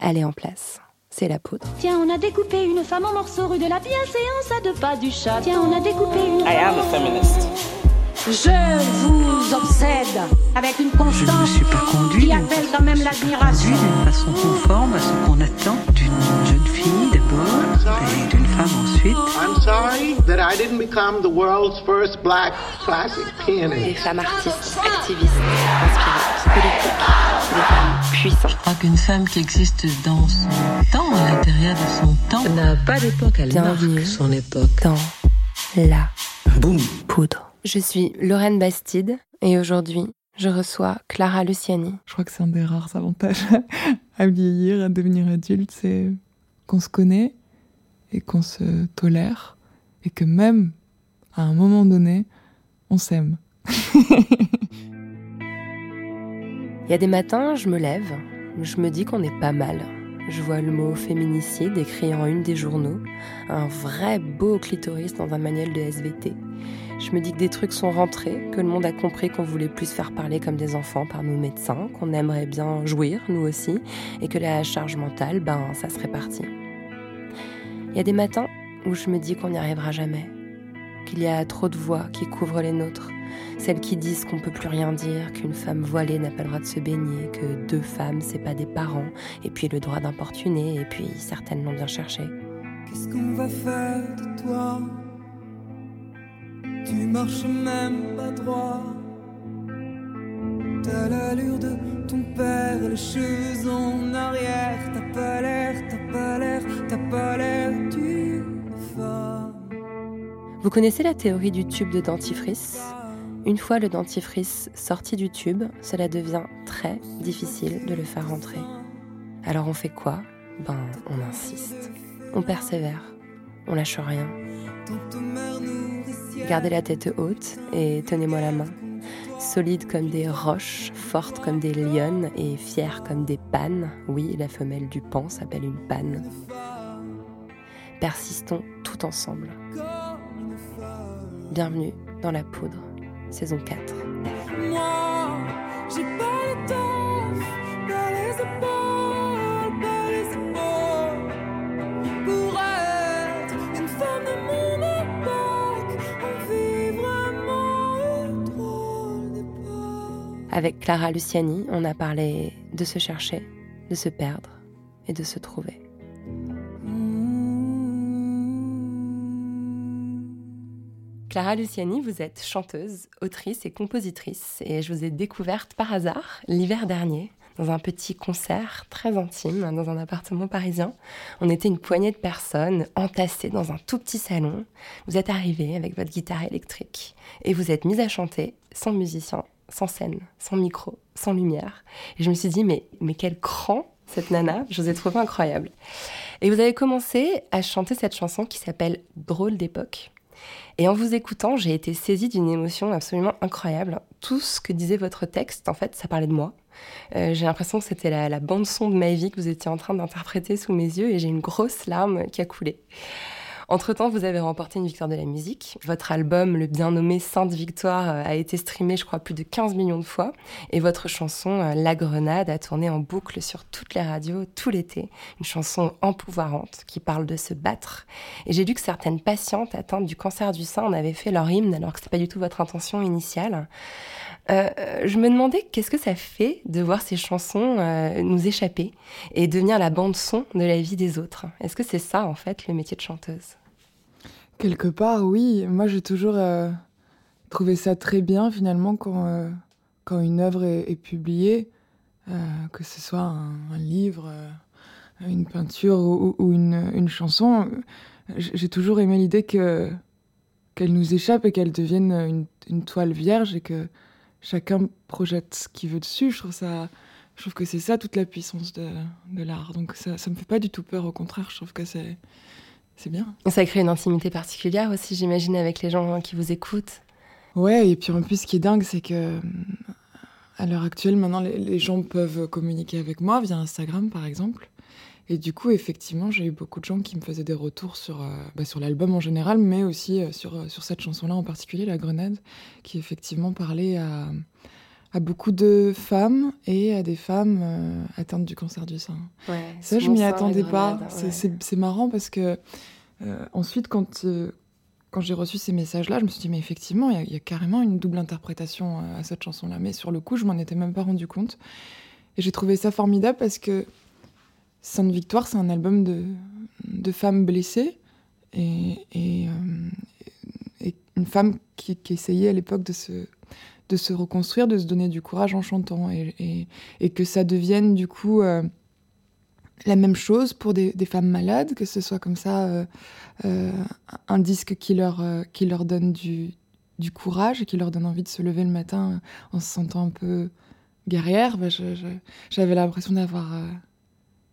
elle est en place. C'est la poudre. Tiens, on a découpé une femme en morceaux rue de la bienséance à deux pas du chat. Tiens, on a découpé une. I am a feminist. Je vous obsède avec une constance Je ne suis pas conduite qui appelle quand même l'admiration. d'une façon conforme à ce qu'on attend d'une jeune fille d'abord ensuite. I'm sorry that I didn't become the world's first black classic Des pianist. femmes artistes, activistes, inspirantes, politiques, des femmes puissantes. Je crois qu'une femme qui existe dans son temps, à l'intérieur de son temps, n'a pas d'époque, elle Bienvenue. marque son époque. Dans la Boum. poudre. Je suis Lorraine Bastide et aujourd'hui, je reçois Clara Luciani. Je crois que c'est un des rares avantages à vieillir, à devenir adulte, c'est qu'on se connaît et qu'on se tolère et que même à un moment donné, on s'aime. Il y a des matins, je me lève, je me dis qu'on est pas mal. Je vois le mot féminicide écrit en une des journaux, un vrai beau clitoris dans un manuel de SVT. Je me dis que des trucs sont rentrés, que le monde a compris qu'on voulait plus faire parler comme des enfants par nos médecins, qu'on aimerait bien jouir, nous aussi, et que la charge mentale, ben, ça se répartit. Il y a des matins où je me dis qu'on n'y arrivera jamais, qu'il y a trop de voix qui couvrent les nôtres, celles qui disent qu'on peut plus rien dire, qu'une femme voilée n'a pas le droit de se baigner, que deux femmes c'est pas des parents, et puis le droit d'importuner, et puis certaines l'ont bien cherché. Qu'est-ce qu'on va faire de toi? Tu marches même pas droit. T'as l'allure de ton père, les cheveux en arrière. T'as pas l'air, t'as pas l'air, t'as pas l'air d'une femme. Vous connaissez la théorie du tube de dentifrice? Une fois le dentifrice sorti du tube, cela devient très difficile de le faire rentrer. Alors on fait quoi? Ben, on insiste. On persévère. On lâche rien. Gardez la tête haute et tenez-moi la main. Solides comme des roches, fortes comme des lionnes et fières comme des pannes. Oui, la femelle du pan s'appelle une panne. Persistons tout ensemble. Bienvenue dans la poudre, saison 4. Moi, j'ai pas l'étoffe, pas les Avec Clara Luciani, on a parlé de se chercher, de se perdre et de se trouver. Clara Luciani, vous êtes chanteuse, autrice et compositrice et je vous ai découverte par hasard l'hiver dernier dans un petit concert très intime dans un appartement parisien. On était une poignée de personnes entassées dans un tout petit salon. Vous êtes arrivée avec votre guitare électrique et vous êtes mise à chanter sans musicien, sans scène, sans micro, sans lumière. Et je me suis dit, mais, mais quel cran cette nana, je vous ai trouvé incroyable. Et vous avez commencé à chanter cette chanson qui s'appelle Drôle d'époque. Et en vous écoutant, j'ai été saisie d'une émotion absolument incroyable. Tout ce que disait votre texte, en fait, ça parlait de moi. Euh, j'ai l'impression que c'était la, la bande-son de ma vie que vous étiez en train d'interpréter sous mes yeux et j'ai une grosse larme qui a coulé. Entre-temps, vous avez remporté une victoire de la musique. Votre album, le bien nommé Sainte Victoire, euh, a été streamé, je crois, plus de 15 millions de fois. Et votre chanson, euh, La Grenade, a tourné en boucle sur toutes les radios tout l'été. Une chanson empouvoirante qui parle de se battre. Et j'ai lu que certaines patientes atteintes du cancer du sein en avaient fait leur hymne, alors que ce pas du tout votre intention initiale. Euh, je me demandais qu'est-ce que ça fait de voir ces chansons euh, nous échapper et devenir la bande son de la vie des autres. Est-ce que c'est ça en fait le métier de chanteuse? Quelque part, oui. Moi, j'ai toujours euh, trouvé ça très bien, finalement, quand, quand une œuvre est, publiée, que ce soit un, livre, une peinture ou, une, chanson. J'ai toujours aimé l'idée que qu'elle nous échappe et qu'elle devienne une, une toile vierge et que chacun projette ce qu'il veut dessus. Je trouve ça... Je trouve que c'est ça toute la puissance de, de l'art. Donc ça, ça me fait pas du tout peur, au contraire, je trouve que c'est c'est bien. Ça crée une intimité particulière aussi, j'imagine, avec les gens qui vous écoutent. Ouais, et puis en plus, ce qui est dingue, c'est que à l'heure actuelle, maintenant, les, les gens peuvent communiquer avec moi via Instagram, par exemple. Et du coup, effectivement, j'ai eu beaucoup de gens qui me faisaient des retours sur, euh, bah, sur l'album en général, mais aussi euh, sur, euh, sur cette chanson-là en particulier, La Grenade, qui effectivement parlait à, à beaucoup de femmes et à des femmes euh, atteintes du cancer du sein. Ouais, Ça, je m'y attendais pas. C'est- ouais. C'est c'est marrant parce que ensuite, quand, quand j'ai reçu ces messages-là, je me suis dit, mais effectivement, il y a- il y, a carrément une double interprétation à cette chanson-là. Mais sur le coup, je m'en étais même pas rendu compte. Et j'ai trouvé ça formidable parce que Sainte Victoire, c'est un album de, de femmes blessées et, euh, et une femme qui, qui essayait à l'époque de se, de se reconstruire, de se donner du courage en chantant et, et- que ça devienne du coup euh, la même chose pour des, des femmes malades, que ce soit comme ça euh, un disque qui leur, qui leur donne du, du courage et qui leur donne envie de se lever le matin en se sentant un peu guerrière. Bah, J'avais l'impression d'avoir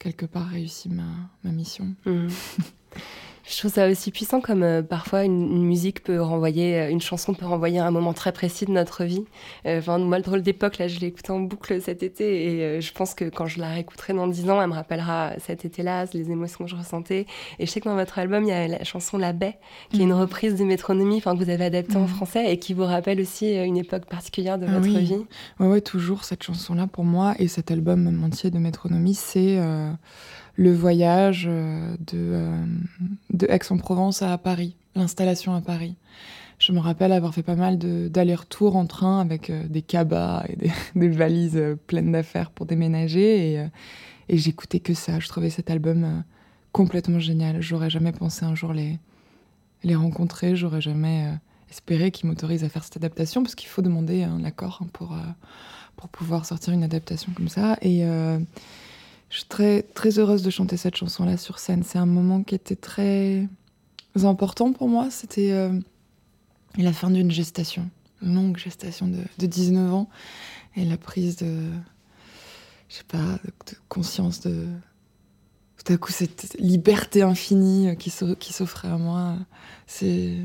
quelque part réussi ma, ma mission. Mhm. Je trouve ça aussi puissant comme euh, parfois une, une musique peut renvoyer, euh, une chanson peut renvoyer à un moment très précis de notre vie. Euh, Enfin, moi, le drôle d'époque, là, je l'ai écoutée en boucle cet été et je pense que quand je la réécouterai dans 10 ans, elle me rappellera cet été-là, les émotions que je ressentais. Et je sais que dans votre album, il y a la chanson La Baie, qui est une Mhm. reprise de Métronomie, enfin, que vous avez adaptée en Mhm. français et qui vous rappelle aussi une époque particulière de Ah votre oui. vie. Ouais, ouais, toujours cette chanson-là pour moi et cet album même entier de Métronomie, c'est euh, le voyage euh, de, euh, de Aix-en-Provence à Paris, l'installation à Paris. Je me rappelle avoir fait pas mal d'allers-retours en train avec euh, des cabas et des, valises pleines d'affaires pour déménager et, j'écoutais que ça. Je trouvais cet album complètement génial. J'aurais jamais pensé un jour les, les rencontrer, j'aurais jamais espéré qu'ils m'autorisent à faire cette adaptation parce qu'il faut demander un accord hein, pour, pour pouvoir sortir une adaptation comme ça. Et je suis très, très heureuse de chanter cette chanson-là sur scène. C'est un moment qui était très important pour moi. C'était euh, la fin d'une gestation, une longue gestation de, de 19 ans et la prise de, je sais pas, de, de conscience de tout à coup cette liberté infinie qui s'o- qui s'offrait à moi. C'est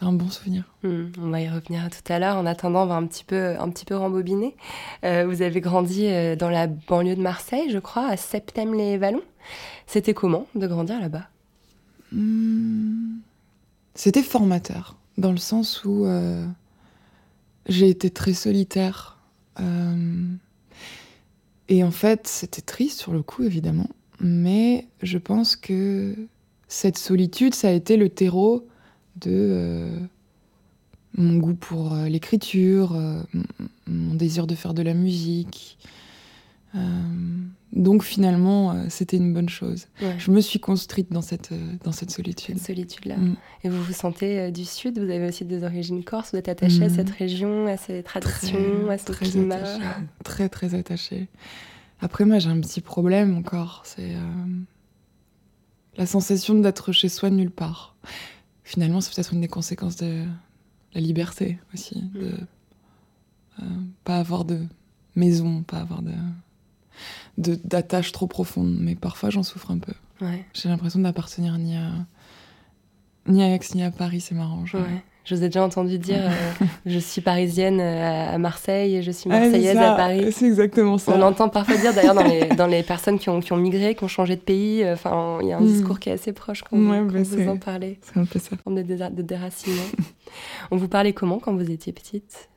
un bon souvenir. Hmm, on va y revenir tout à l'heure. En attendant, on va un petit peu, un petit peu rembobiner. Euh, vous avez grandi euh, dans la banlieue de Marseille, je crois, à Septem-les-Vallons. C'était comment de grandir là-bas? Hmm, C'était formateur, dans le sens où euh, j'ai été très solitaire. euh, et en fait, c'était triste sur le coup, évidemment. Mais je pense que cette solitude, ça a été le terreau de euh, mon goût pour euh, l'écriture, euh, mon désir de faire de la musique. Donc finalement, c'était une bonne chose. Ouais, Je me suis construite dans cette, dans cette solitude. Cette solitude-là. Mm. Et vous vous sentez du Sud? Vous avez aussi des origines corses? Vous êtes attaché à Mm. cette région, à ses traditions, à son très climat? attachée. Très, très attachée. Après, moi, j'ai un petit problème encore. C'est euh, la sensation d'être chez soi nulle part. Finalement, c'est peut-être une des conséquences de la liberté aussi. De euh, pas avoir de maison, pas avoir de d'attache trop profonde. Mais parfois, j'en souffre un peu. Ouais, J'ai l'impression d'appartenir ni à ni à Aix ni à Paris. C'est marrant. ouais. Je vous ai déjà entendu dire euh, je suis parisienne euh, à Marseille et je suis Ah, marseillaise à Paris. C'est exactement ça. On l'entend parfois dire d'ailleurs dans les, dans les personnes qui ont, qui ont migré, qui ont changé de pays. euh, Enfin, il y a un Mm. discours qui est assez proche quand, vous- Ouais, quand bah, vous en parlez, C'est un peu ça. forme de, déra- de déracinement. On vous parlait comment quand vous étiez petite?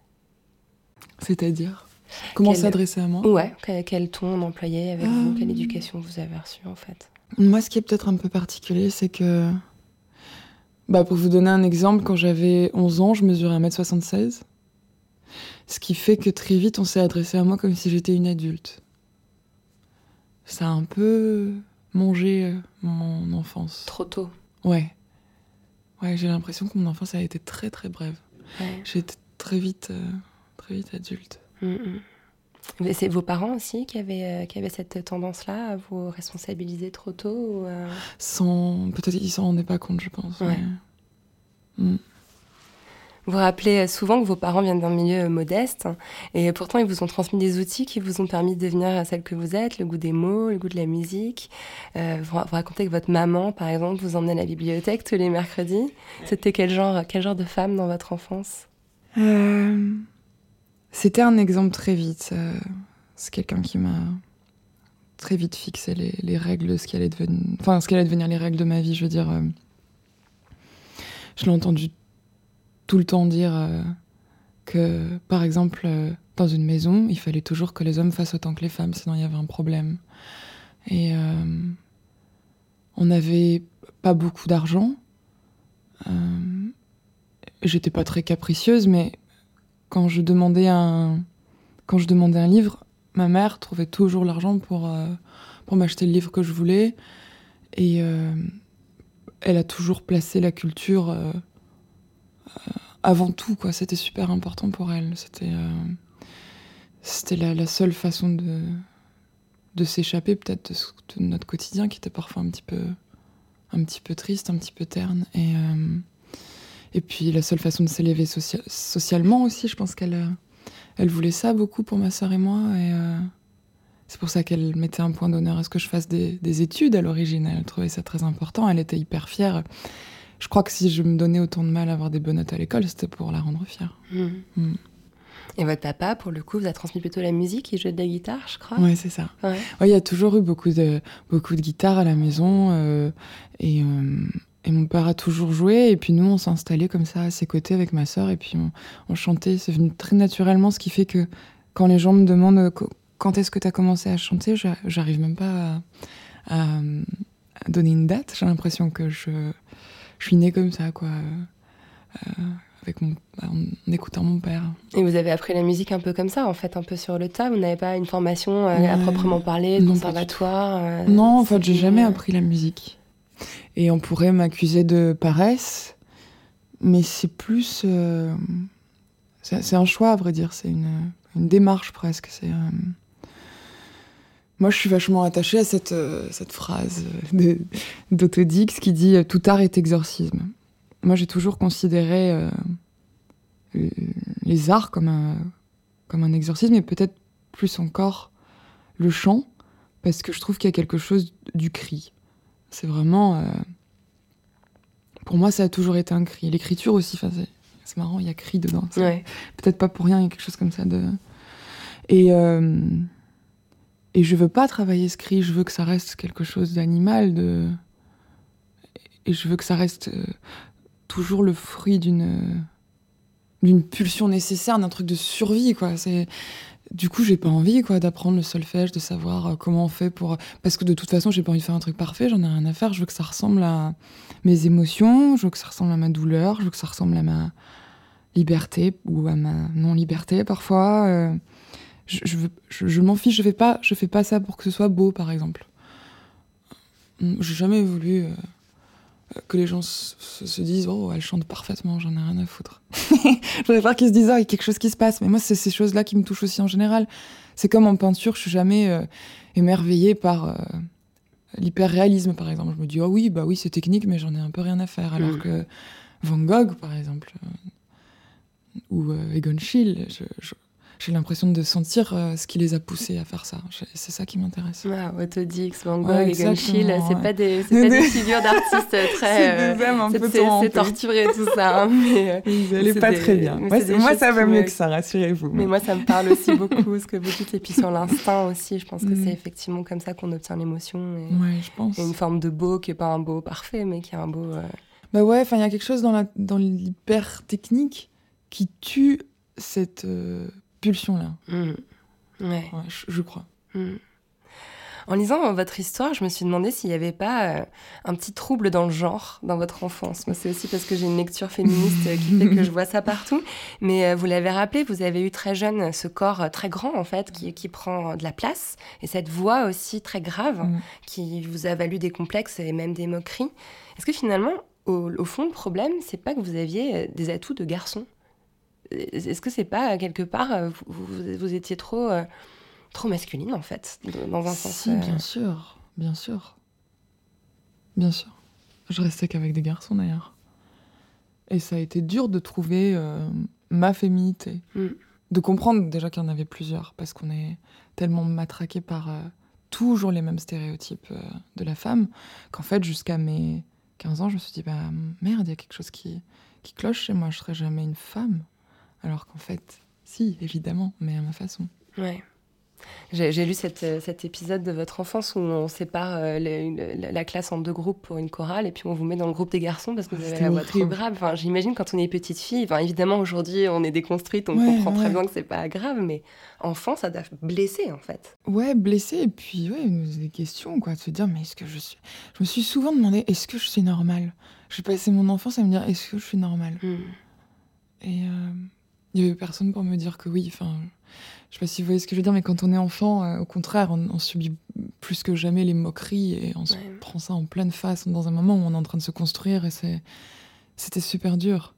C'est-à-dire? Comment Quel- s'adresser à moi? Ouais, quel, quel ton on employait avec vous? Quelle Euh. éducation vous avez reçue en fait? Moi, ce qui est peut-être un peu particulier, c'est que. Bah, pour vous donner un exemple, quand j'avais 11 ans, je mesurais 1m76. Ce qui fait que très vite, on s'est adressé à moi comme si j'étais une adulte. Ça a un peu mangé euh, mon enfance. Trop tôt. Ouais. Ouais, j'ai l'impression que mon enfance a été très très brève. Ouais. J'ai été très vite, euh, très vite adulte. Mm, mm. Mais C'est vos parents aussi qui avaient, euh, qui avaient cette tendance-là à vous responsabiliser trop tôt ou, euh, Sans. Peut-être qu'ils s'en rendaient pas compte, je pense. Ouais. mais- Mm. Vous rappelez souvent que vos parents viennent d'un milieu euh, modeste et pourtant ils vous ont transmis des outils qui vous ont permis de devenir celle que vous êtes, le goût des mots, le goût de la musique. Euh, vous, ra- vous racontez que votre maman, par exemple, vous emmenait à la bibliothèque tous les mercredis. C'était quel genre, quel genre de femme dans votre enfance? Euh, C'était un exemple très vite. euh, C'est quelqu'un qui m'a très vite fixé les, les règles de ce qui allait devenir, ce devenir les règles de ma vie. Je veux dire, euh, je l'ai entendu tout le temps dire euh, que, par exemple, dans une maison, il fallait toujours que les hommes fassent autant que les femmes, sinon il y avait un problème. Et on n'avait pas beaucoup d'argent. J'étais pas très capricieuse, mais quand je demandais un, quand je demandais un livre, ma mère trouvait toujours l'argent pour, euh, pour m'acheter le livre que je voulais. Et euh, elle a toujours placé la culture euh, avant tout, quoi. C'était super important pour elle. C'était c'était la, la seule façon de, de s'échapper peut-être de, de notre quotidien qui était parfois un petit peu un petit peu triste, un petit peu terne. Et, et puis la seule façon de s'élever socia- socialement aussi, je pense qu'elle euh, elle voulait ça beaucoup pour ma sœur et moi. Et euh, c'est pour ça qu'elle mettait un point d'honneur à ce que je fasse des, des études à l'origine. Elle trouvait ça très important. Elle était hyper fière. Je crois que si je me donnais autant de mal à avoir des bonnes notes à l'école, c'était pour la rendre fière. Hmm. Mm. Et votre papa, pour le coup, vous a transmis plutôt la musique, il jouait de la guitare, je crois. Ouais, c'est ça. Ouais. Ouais, il y a toujours eu beaucoup de, beaucoup de guitares à la maison. euh, et, euh, et mon père a toujours joué. Et puis nous, on s'est installés comme ça à ses côtés avec ma sœur. Et puis on, on chantait. C'est venu très naturellement, ce qui fait que quand les gens me demandent euh, qu- quand est-ce que tu as commencé à chanter, j'a- j'arrive même pas à, à- à donner une date. J'ai l'impression que je, je suis née comme ça, quoi. euh, avec mon, en écoutant mon père. Et vous avez appris la musique un peu comme ça, en fait, un peu sur le tas. Vous n'avez pas une formation euh, à proprement parler, de Non, conservatoire euh, Non, en fait, j'ai jamais appris la musique. Et on pourrait m'accuser de paresse, mais c'est plus. euh, c'est un choix, à vrai dire. C'est une, démarche presque. Euh, Moi, je suis vachement attachée à cette, euh, phrase d'Autodix qui dit Tout art est exorcisme. Moi, j'ai toujours considéré le- les arts comme un, comme un exorcisme, et peut-être plus encore le chant, parce que je trouve qu'il y a quelque chose du cri. C'est vraiment. euh, Pour moi, ça a toujours été un cri. L'écriture aussi, c'est- marrant, il y a cri dedans. Ouais. Peut-être pas pour rien, il y a quelque chose comme ça de. Et, euh, et je veux pas travailler ce cri, je veux que ça reste quelque chose d'animal, de. Et je veux que ça reste euh, toujours le fruit d'une. d'une pulsion nécessaire, d'un truc de survie, quoi. C'est. Du coup, j'ai pas envie, quoi, d'apprendre le solfège, de savoir euh, comment on fait pour. Parce que de toute façon, j'ai pas envie de faire un truc parfait, j'en ai rien à faire. Je veux que ça ressemble à mes émotions, je veux que ça ressemble à ma douleur, je veux que ça ressemble à ma liberté ou à ma non-liberté parfois. euh, je, m'en fiche, je fais pas, je fais pas ça pour que ce soit beau, par exemple. J'ai jamais voulu euh, que les gens se, se- se disent oh elle chante parfaitement, j'en ai rien à foutre. voudrais pas qu'ils se disent oh il y a quelque chose qui se passe. Mais moi c'est ces choses-là qui me touchent aussi en général. C'est comme en peinture, je suis jamais euh, émerveillée par euh, l'hyperréalisme par exemple. Je me dis oh oui bah oui c'est technique mais j'en ai un peu rien à faire. Alors Mhm. que Van Gogh par exemple euh, ou euh, Egon Schiele, je- je- j'ai l'impression de sentir euh, ce qui les a poussés à faire ça. C'est ça qui m'intéresse. Ah, Autodix, Van Gogh, Ouais, exactement, c'est ouais. pas des, c'est pas Des- des figures d'artistes très. C'est euh, torturé tout ça, hein, mais, euh, Ils pas des- très bien. Moi, ça va mieux que ça, rassurez-vous. mais moi, ça me parle aussi beaucoup, ce que vous dites, et puis sur l'instinct aussi, je pense que Mm. c'est effectivement comme ça qu'on obtient l'émotion. Et, Ouais, je pense. et une forme de beau qui est pas un beau parfait, mais qui est un beau. euh, Bah ouais, enfin, il y a quelque chose dans la dans l'hyper technique qui tue cette euh, pulsion-là. mm. Ouais. Ouais, je, je crois. Mm. En lisant votre histoire, je me suis demandé s'il n'y avait pas euh, un petit trouble dans le genre dans votre enfance. Moi, c'est aussi parce que j'ai une lecture féministe qui fait que je vois ça partout. Mais euh, vous l'avez rappelé, vous avez eu très jeune ce corps euh, très grand, en fait, qui, qui prend de la place, et cette voix aussi très grave, Mm. qui vous a valu des complexes et même des moqueries. Est-ce que finalement, au, au fond, le problème, c'est pas que vous aviez des atouts de garçon? Est-ce que c'est pas, euh, quelque part, euh, vous, vous- vous étiez trop... euh, trop masculine en fait, dans un sens. Si, euh, bien sûr, bien sûr. Bien sûr. Je restais qu'avec des garçons d'ailleurs. Et ça a été dur de trouver euh, ma féminité. Mm. De comprendre déjà qu'il y en avait plusieurs, parce qu'on est tellement matraqué par euh, toujours les mêmes stéréotypes euh, de la femme, qu'en fait, jusqu'à mes 15 ans, je me suis dit, bah merde, il y a quelque chose qui, qui cloche chez moi, je serai jamais une femme. Alors qu'en fait, si, évidemment, mais à ma façon. Ouais. J'ai lu cette, euh, cet épisode de votre enfance où on sépare euh, la, la, classe en deux groupes pour une chorale et puis on vous met dans le groupe des garçons parce que vous avez la voix trop grave. Enfin, J'imagine quand on est petite fille, enfin, évidemment aujourd'hui on est déconstruite, on comprend très bien que c'est pas grave, mais enfant ça doit blesser en fait. Ouais, blesser et puis ouais, des questions quoi, de se dire mais est-ce que je suis. Je me suis souvent demandé est-ce que je suis normale? J'ai passé mon enfance à me dire est-ce que je suis normale? Hmm. Et euh, il y avait personne pour me dire que oui, enfin je sais pas si vous voyez ce que je veux dire, mais quand on est enfant, euh, au contraire, on, subit plus que jamais les moqueries et on se prend ça en pleine face dans un moment où on est en train de se construire et c'est, c'était super dur.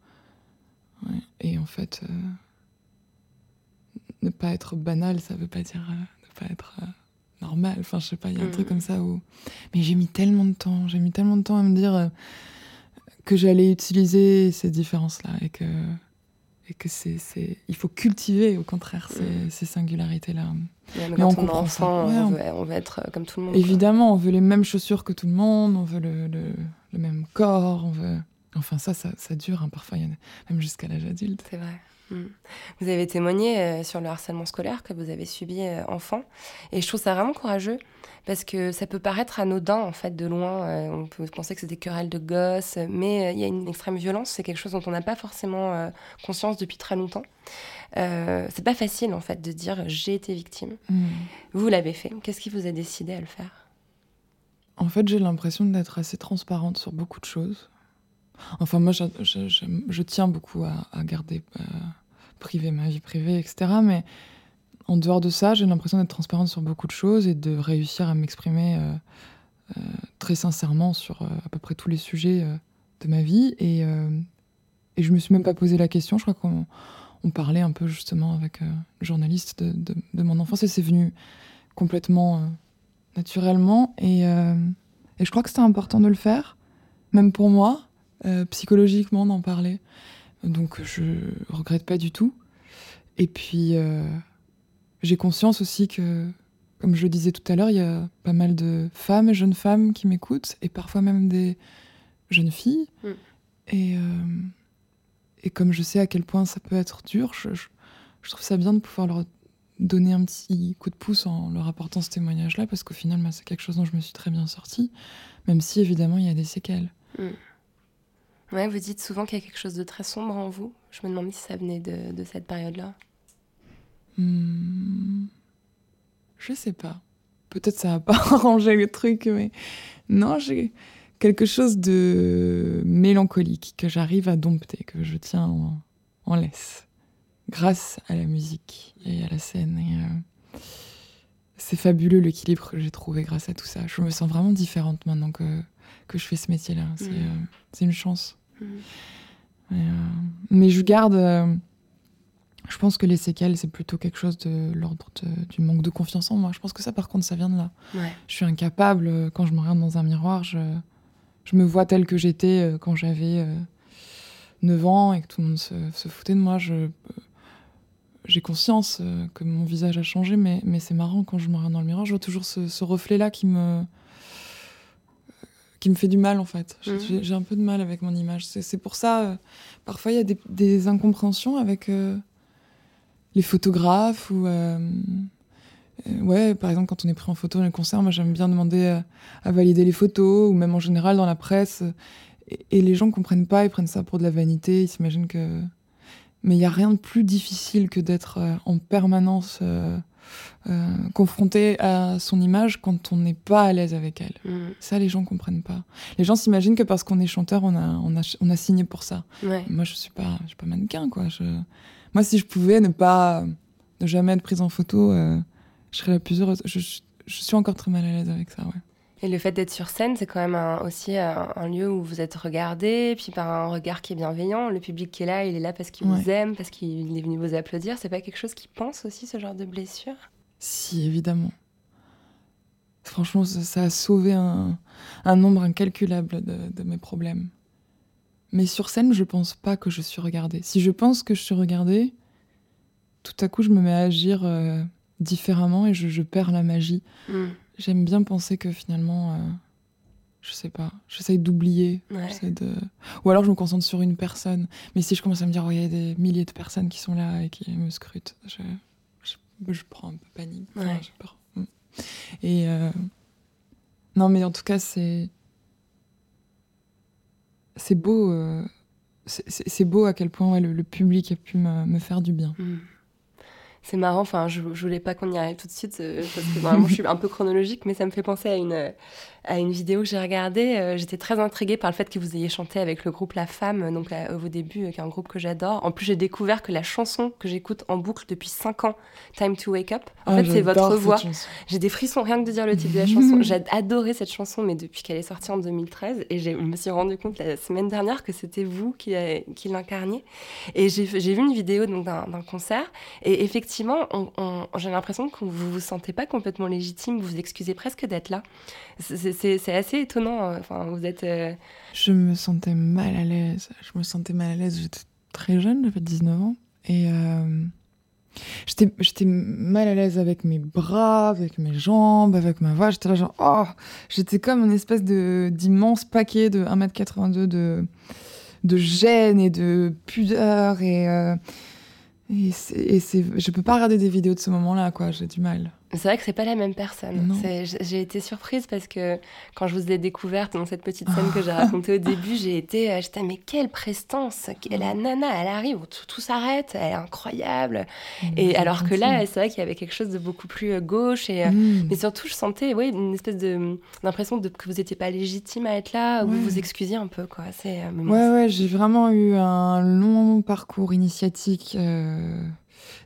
Et en fait, euh, ne pas être banal, ça veut pas dire euh, ne pas être normal. Enfin, je sais pas, il y a un truc mm. comme ça où. Mais j'ai mis tellement de temps, j'ai mis tellement de temps à me dire que j'allais utiliser ces différences-là et que que c'est, il faut cultiver au contraire ces, mm. ces singularités-là. mais, on comprend enfant, ça. on, veut, être comme tout le monde. Évidemment, on veut les mêmes chaussures que tout le monde, on veut le, le, même corps, on veut. Enfin, ça, ça, ça dure hein, parfois, même jusqu'à l'âge adulte. C'est vrai. Mm. Vous avez témoigné euh, sur le harcèlement scolaire que vous avez subi euh, enfant, et je trouve ça vraiment courageux parce que ça peut paraître anodin en fait de loin. Euh, on peut penser que c'est des querelles de gosses, mais il y a une extrême violence. C'est quelque chose dont on n'a pas forcément conscience depuis très longtemps. c'est pas facile en fait de dire j'ai été victime. Mm. Vous l'avez fait. Qu'est-ce qui vous a décidé à le faire? En fait, j'ai l'impression d'être assez transparente sur beaucoup de choses. Enfin, moi, je, je, tiens beaucoup à, à garder privé, ma vie privée, etc. Mais en dehors de ça, j'ai l'impression d'être transparente sur beaucoup de choses et de réussir à m'exprimer euh, euh, très sincèrement sur euh, à peu près tous les sujets de ma vie. Et, et je me suis même pas posé la question. Je crois qu'on on parlait un peu justement avec le journaliste de, de, mon enfance et c'est venu complètement naturellement. Et, et, je crois que c'était important de le faire, même pour moi, psychologiquement d'en parler. Donc je regrette pas du tout. Et puis euh, j'ai conscience aussi que, comme je le disais tout à l'heure, il y a pas mal de femmes et jeunes femmes qui m'écoutent, et parfois même des jeunes filles. Mm. Et, euh, et comme je sais à quel point ça peut être dur, je, je, trouve ça bien de pouvoir leur donner un petit coup de pouce en leur apportant ce témoignage-là, parce qu'au final, c'est quelque chose dont je me suis très bien sortie, même si évidemment il y a des séquelles. Mm. Ouais, vous dites souvent qu'il y a quelque chose de très sombre en vous. Je me demande si ça venait de, de cette période-là. Hmm. Je sais pas. Peut-être ça n'a pas arrangé le truc, mais non, j'ai quelque chose de mélancolique que j'arrive à dompter, que je tiens en, laisse, grâce à la musique et à la scène. Et, euh, c'est fabuleux l'équilibre que j'ai trouvé grâce à tout ça. Je me sens vraiment différente maintenant que, que je fais ce métier-là. C'est hmm. euh, une chance. Euh, mais je garde. Euh, je pense que les séquelles, c'est plutôt quelque chose de l'ordre du manque de confiance en moi. Je pense que ça, par contre, ça vient de là. Je suis incapable, euh, quand je me regarde dans un miroir, je, je me vois telle que j'étais quand j'avais 9 ans et que tout le monde se, foutait de moi. Je, j'ai conscience que mon visage a changé, mais, mais c'est marrant quand je me regarde dans le miroir, je vois toujours ce, ce reflet-là qui me, qui me fait du mal en fait. Mmh. J'ai un peu de mal avec mon image. C'est pour ça, euh, parfois il y a des, incompréhensions avec euh, les photographes ou euh, ouais, par exemple quand on est pris en photo dans les concerts, moi j'aime bien demander à valider les photos ou même en général dans la presse. Et, et les gens comprennent pas, ils prennent ça pour de la vanité, ils s'imaginent que. Mais il y a rien de plus difficile que d'être en permanence euh, confronté à son image quand on n'est pas à l'aise avec elle. Mm. Ça, les gens comprennent pas. Les gens s'imaginent que parce qu'on est chanteur, on a, on a, on a signé pour ça. Moi, je suis pas, je suis pas mannequin, quoi. Je... Moi, si je pouvais ne pas, ne jamais être prise en photo, euh, je serais la plus heureuse. Je, je, suis encore très mal à l'aise avec ça, ouais. Et le fait d'être sur scène, c'est quand même aussi un, lieu où vous êtes regardé, puis par un regard qui est bienveillant. Le public qui est là, il est là parce qu'il vous aime, parce qu'il est venu vous applaudir. C'est pas quelque chose qui pense aussi ce genre de blessure? Si, évidemment. Franchement, ça, a sauvé un, nombre incalculable de, mes problèmes. Mais sur scène, je pense pas que je suis regardée. Si je pense que je suis regardée, tout à coup, je me mets à agir euh, différemment et je, perds la magie. Hmm. J'aime bien penser que finalement, euh, je sais pas, j'essaye d'oublier. De... Ou alors je me concentre sur une personne. Mais si je commence à me dire, oh, il y a des milliers de personnes qui sont là et qui me scrutent, je, je prends un peu panique. Ouais. j'ai peur. Mm. Et euh, non, mais en tout cas, c'est c'est beau. euh, c'est- beau à quel point ouais, le, le public a pu me, me faire du bien. Mm. C'est marrant, enfin, je, je voulais pas qu'on y arrive tout de suite, euh, parce que normalement je suis un peu chronologique, mais ça me fait penser à une, à une vidéo que j'ai regardée. Euh, J'étais très intriguée par le fait que vous ayez chanté avec le groupe La Femme, donc à- au vos débuts, euh, qui est un groupe que j'adore. En plus, j'ai découvert que la chanson que j'écoute en boucle depuis 5 ans, Time to Wake Up, en Ah, fait, c'est votre voix. J'ai des frissons rien que de dire le titre de la chanson. J'ai adoré cette chanson, mais depuis qu'elle est sortie en 2013, et je me suis rendu compte la semaine dernière que c'était vous qui, qui l'incarniez. Et j'ai vu une vidéo donc, d'un concert, et effectivement, on- j'ai l'impression que vous vous sentez pas complètement légitime, vous vous excusez presque d'être là. C'est- assez étonnant. euh, Enfin, vous êtes. euh, Je me sentais mal à l'aise. Je me sentais mal à l'aise. J'étais très jeune, j'avais 19 ans. Et euh, j'étais mal à l'aise avec mes bras, avec mes jambes, avec ma voix. J'étais genre, oh J'étais comme une espèce d'immense paquet de 1m82 de, de gêne et de pudeur. Et, euh, et, et je peux pas regarder des vidéos de ce moment-là, quoi. J'ai du mal. C'est vrai que c'est pas la même personne. J'ai été surprise parce que quand je vous ai découverte dans cette petite scène que j'ai racontée au début, j'ai été, euh, j'étais mais quelle prestance, la nana, elle arrive, tout, tout s'arrête, elle est incroyable. Et alors que là, c'est vrai qu'il y avait quelque chose de beaucoup plus euh, gauche et euh, Mmh. mais surtout, je sentais, oui, une espèce de d'impression de que vous n'étiez pas légitime à être là, ou Ouais. vous vous excusiez un peu, quoi. C'est, mais bon, Ouais, ouais, j'ai vraiment eu un long parcours initiatique euh,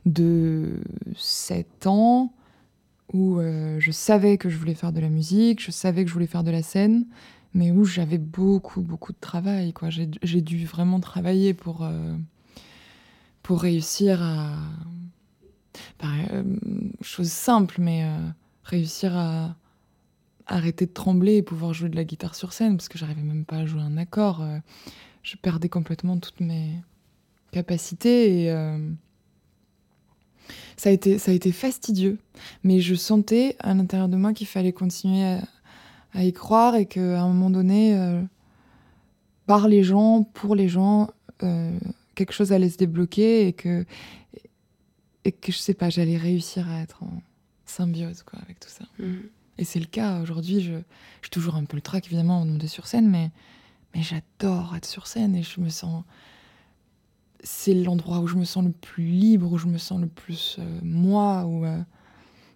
de 7 ans où euh, je savais que je voulais faire de la musique, je savais que je voulais faire de la scène, mais où j'avais beaucoup, beaucoup de travail. quoi. J'ai dû vraiment travailler pour, euh, pour réussir à... par- euh, chose simple, mais réussir à arrêter de trembler et pouvoir jouer de la guitare sur scène, parce que j'arrivais même pas à jouer un accord. je perdais complètement toutes mes capacités et ça, a été, ça a été fastidieux. Mais je sentais à l'intérieur de moi qu'il fallait continuer à, à y croire et qu'à un moment donné, euh, par les gens, pour les gens, euh, quelque chose allait se débloquer et que, et que je sais pas, j'allais réussir à être en symbiose quoi, avec tout ça. Mhm. Et c'est le cas. Aujourd'hui, je, j'ai toujours un peu le trac, évidemment, de monter sur scène, mais, mais j'adore être sur scène et je me sens. C'est l'endroit où je me sens le plus libre, où je me sens le plus euh, moi, où. euh,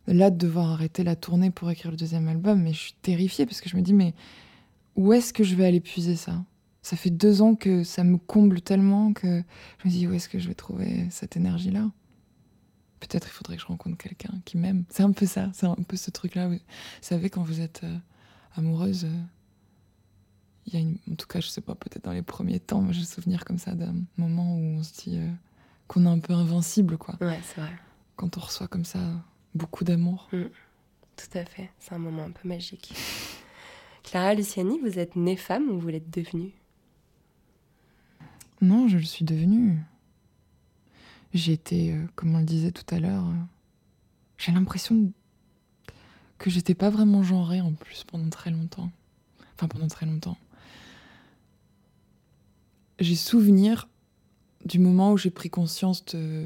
là, de devoir arrêter la tournée pour écrire le deuxième album, mais je suis terrifiée parce que je me dis, mais où est-ce que je vais aller puiser ça? Ça fait deux ans que ça me comble tellement que je me dis, où est-ce que je vais trouver cette énergie-là? Peut-être il faudrait que je rencontre quelqu'un qui m'aime. C'est un peu ça, c'est un peu ce truc-là. Vous savez, quand vous êtes euh, amoureuse, il y a une... En tout cas, je sais pas, peut-être dans les premiers temps, moi j'ai souvenir comme ça d'un moment où on se dit euh, qu'on est un peu invincible, quoi. Ouais, c'est vrai. Quand on reçoit comme ça beaucoup d'amour. Tout à fait. C'est un moment un peu magique. Clara Luciani, vous êtes née femme ou vous l'êtes devenue? Non, je le suis devenue. J'ai été, euh, comme on le disait tout à l'heure, euh, j'ai l'impression que j'étais pas vraiment genrée en plus pendant très longtemps. Enfin, pendant très longtemps. J'ai souvenir du moment où j'ai pris conscience de,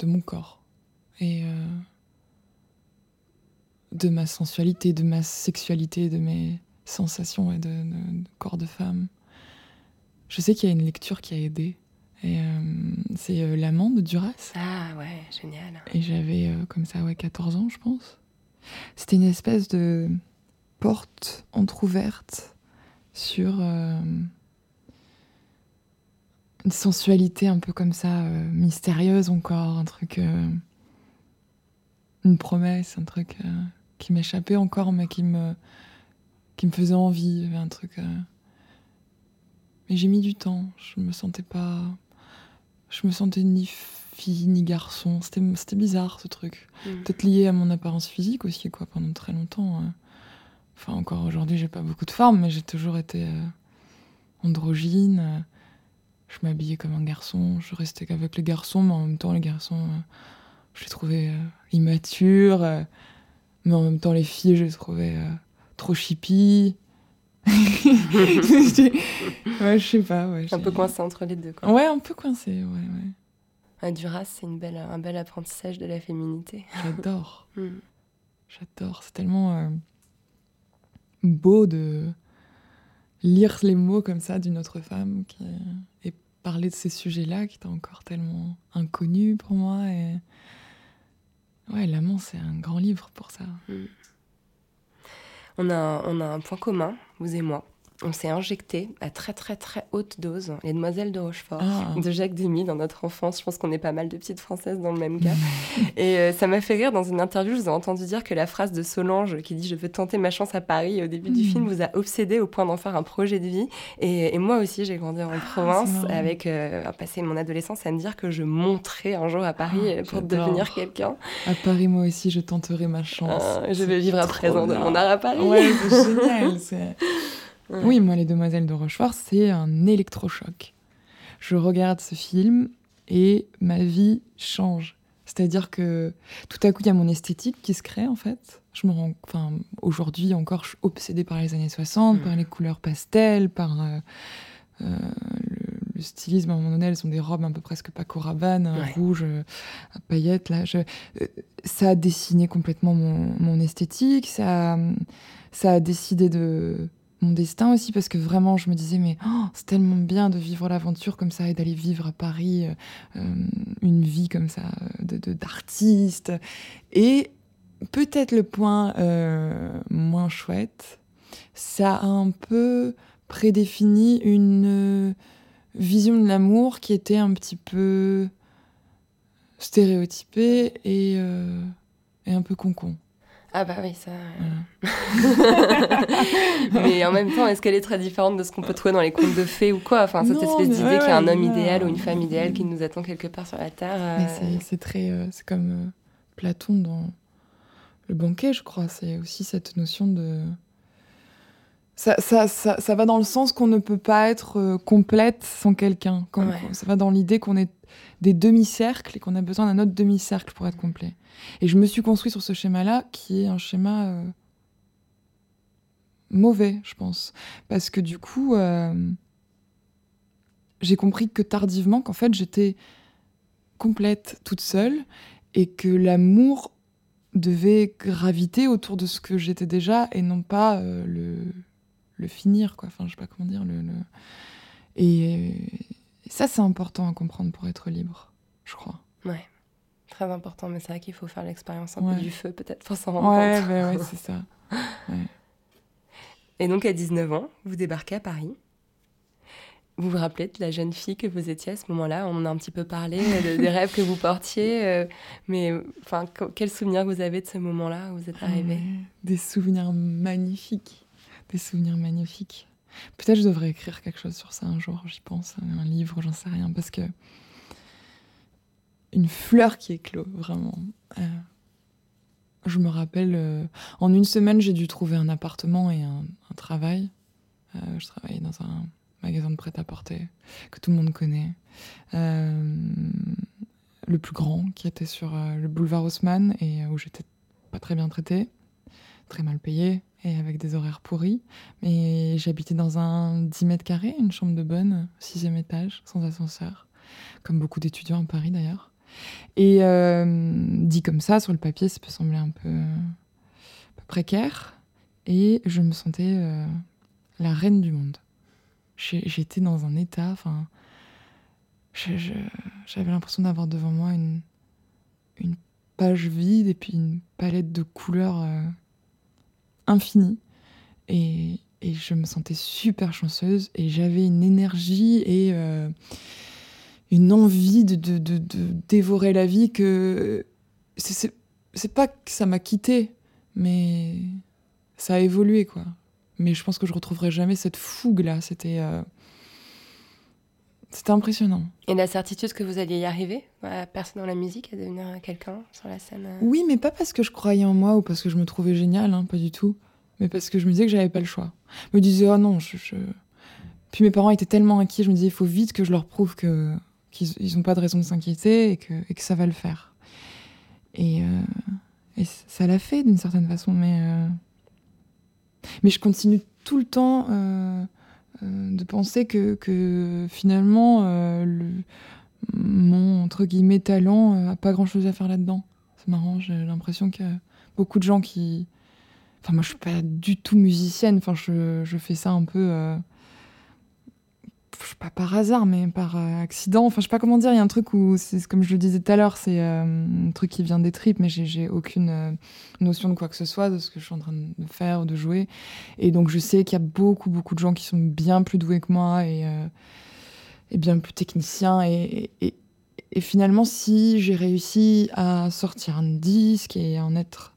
de mon corps et euh, de ma sensualité, de ma sexualité, de mes sensations et de, de- de corps de femme. Je sais qu'il y a une lecture qui a aidé. Et euh, c'est euh, L'amant de Duras. Ah ouais, génial. Et j'avais euh, comme ça, ouais, 14 ans, je pense. C'était une espèce de porte entr'ouverte sur une sensualité un peu comme ça, euh, mystérieuse encore, un truc. euh, une promesse, un truc euh, qui m'échappait encore, mais qui me, qui me faisait envie, un truc. Mais j'ai mis du temps, je me sentais pas. Je me sentais ni fille ni garçon. C'était bizarre ce truc. Mhm. Peut-être lié à mon apparence physique aussi, quoi, pendant très longtemps. hein. Enfin, encore aujourd'hui, j'ai pas beaucoup de forme, mais j'ai toujours été androgyne. Je m'habillais comme un garçon, je restais qu'avec les garçons, mais en même temps, les garçons, euh, je les trouvais euh, immatures. euh, mais en même temps, les filles, je les trouvais trop chippie. J'étais- ouais, je sais pas. Ouais, Un peu coincé entre les deux, quoi. Ouais, un peu coincé, ouais, ouais. Duras, c'est une belle, un bel apprentissage de la féminité. J'adore. Mm. J'adore. C'est tellement euh, beau de lire les mots comme ça d'une autre femme qui, parler de ces sujets-là qui étaient encore tellement inconnus pour moi. Et... Ouais, L'amant, c'est un grand livre pour ça. Mm. On, a, on a un point commun, vous et moi on s'est injecté à très très très haute dose les Demoiselles de Rochefort ah. de Jacques Demy dans notre enfance. Je pense qu'on est pas mal de petites françaises dans le même cas. et euh, ça m'a fait rire dans une interview, je vous ai entendu dire que la phrase de Solange qui dit je veux tenter ma chance à Paris au début du hmm. film vous a obsédé au point d'en faire un projet de vie. Et, moi aussi j'ai grandi en ah, province avec euh, passé mon adolescence à me dire que je monterais un jour à Paris ah, euh, pour devenir quelqu'un. À Paris moi aussi je tenterai ma chance. je vais vivre à présent de mon art à Paris. Ouais c'est génial. Oui, moi, Les Demoiselles de Rochefort, c'est un électrochoc. Je regarde ce film et ma vie change. C'est-à-dire que tout à coup, il y a mon esthétique qui se crée, en fait. Je me rends, enfin, aujourd'hui encore, je suis obsédée par les années 60, par les couleurs pastel, par euh, euh, le, stylisme. À un moment donné, elles ont des robes un peu presque Paco Rabanne, rouge, euh, à paillettes. Là, ça a dessiné complètement mon, mon esthétique. Ça, ça a décidé de mon destin aussi parce que vraiment je me disais mais oh, c'est tellement bien de vivre l'aventure comme ça et d'aller vivre à Paris euh, euh, une vie comme ça euh, de d'artiste et peut-être le point moins chouette ça a un peu prédéfini une vision de l'amour qui était un petit peu stéréotypée et, et un peu concon. Ah bah oui, ça. Euh. mais en même temps, est-ce qu'elle est très différente de ce qu'on peut trouver dans les contes de fées ou quoi? Enfin, cette espèce d'idée qu'il y a un homme idéal ou une femme idéale qui nous attend quelque part sur la terre. Euh. C'est très, euh, c'est comme Platon dans le banquet, je crois. C'est aussi cette notion de ça, ça, ça, ça, va dans le sens qu'on ne peut pas être complète sans quelqu'un. Ça va dans l'idée qu'on est des demi-cercles et qu'on a besoin d'un autre demi-cercle pour être complet. Et je me suis construit sur ce schéma-là, qui est un schéma euh, mauvais, je pense. Parce que du coup, euh, j'ai compris que tardivement, qu'en fait, j'étais complète toute seule et que l'amour devait graviter autour de ce que j'étais déjà et non pas euh, le, le finir, quoi. Enfin, je sais pas comment dire. Le, Et, ça, c'est important à comprendre pour être libre, je crois. Ouais. Très important, mais c'est vrai qu'il faut faire l'expérience un peu du feu, peut-être, pour s'en rendre compte. Ouais, ouais, c'est ça. Et donc, à 19 ans, vous débarquez à Paris. Vous vous rappelez de la jeune fille que vous étiez à ce moment-là? On a un petit peu parlé euh, des rêves que vous portiez, euh, mais enfin, quels souvenirs vous avez de ce moment-là où vous êtes arrivée? Des souvenirs magnifiques, des souvenirs magnifiques. Peut-être je devrais écrire quelque chose sur ça un jour, j'y pense, un livre, j'en sais rien, parce que une fleur qui éclot, vraiment. Euh, je me rappelle, euh, en une semaine, j'ai dû trouver un appartement et un, travail. Euh, je travaillais dans un magasin de prêt-à-porter que tout le monde connaît. le plus grand, qui était sur le boulevard Haussmann et où j'étais pas très bien traitée, très mal payée et avec des horaires pourris. Mais j'habitais dans un 10 mètres carrés, une chambre de bonne, sixième étage, sans ascenseur, comme beaucoup d'étudiants à Paris d'ailleurs. Et euh, dit comme ça, sur le papier, ça peut sembler un peu, précaire. Et je me sentais euh, la reine du monde. J'étais dans un état, enfin, j'avais l'impression d'avoir devant moi une, page vide et puis une palette de couleurs euh, infinie. Et, et, je me sentais super chanceuse et j'avais une énergie et une envie de, de, de, dévorer la vie que c'est pas que ça m'a quitté, mais ça a évolué quoi. Mais je pense que je retrouverai jamais cette fougue là. C'était euh, c'était impressionnant. Et la certitude que vous alliez y arriver, à percer dans la musique, à devenir quelqu'un sur la scène. Euh oui, mais pas parce que je croyais en moi ou parce que je me trouvais génial, hein, pas du tout. Mais parce que je me disais que j'avais pas le choix. Je me disais oh non, je, je... Puis mes parents étaient tellement inquiets, je me disais il faut vite que je leur prouve que qu'ils n'ont pas de raison de s'inquiéter et que, et que, ça va le faire. Et, euh, et ça l'a fait d'une certaine façon, mais, euh, mais je continue tout le temps de penser que, que finalement le, mon entre guillemets talent euh, a pas grand chose à faire là-dedans. C'est marrant, j'ai l'impression qu'il y a beaucoup de gens qui. Enfin, moi, je suis pas du tout musicienne. Enfin, je, je fais ça un peu. Pas par hasard, mais par euh, accident. Enfin, je sais pas comment dire. Il y a un truc où, c'est comme je le disais tout à l'heure, c'est euh, un truc qui vient des tripes, mais j'ai- aucune euh, notion de quoi que ce soit, de ce que je suis en train de faire ou de jouer. Et donc, je sais qu'il y a beaucoup, beaucoup de gens qui sont bien plus doués que moi et, et bien plus techniciens. Et, et- et finalement, si j'ai réussi à sortir un disque et à en être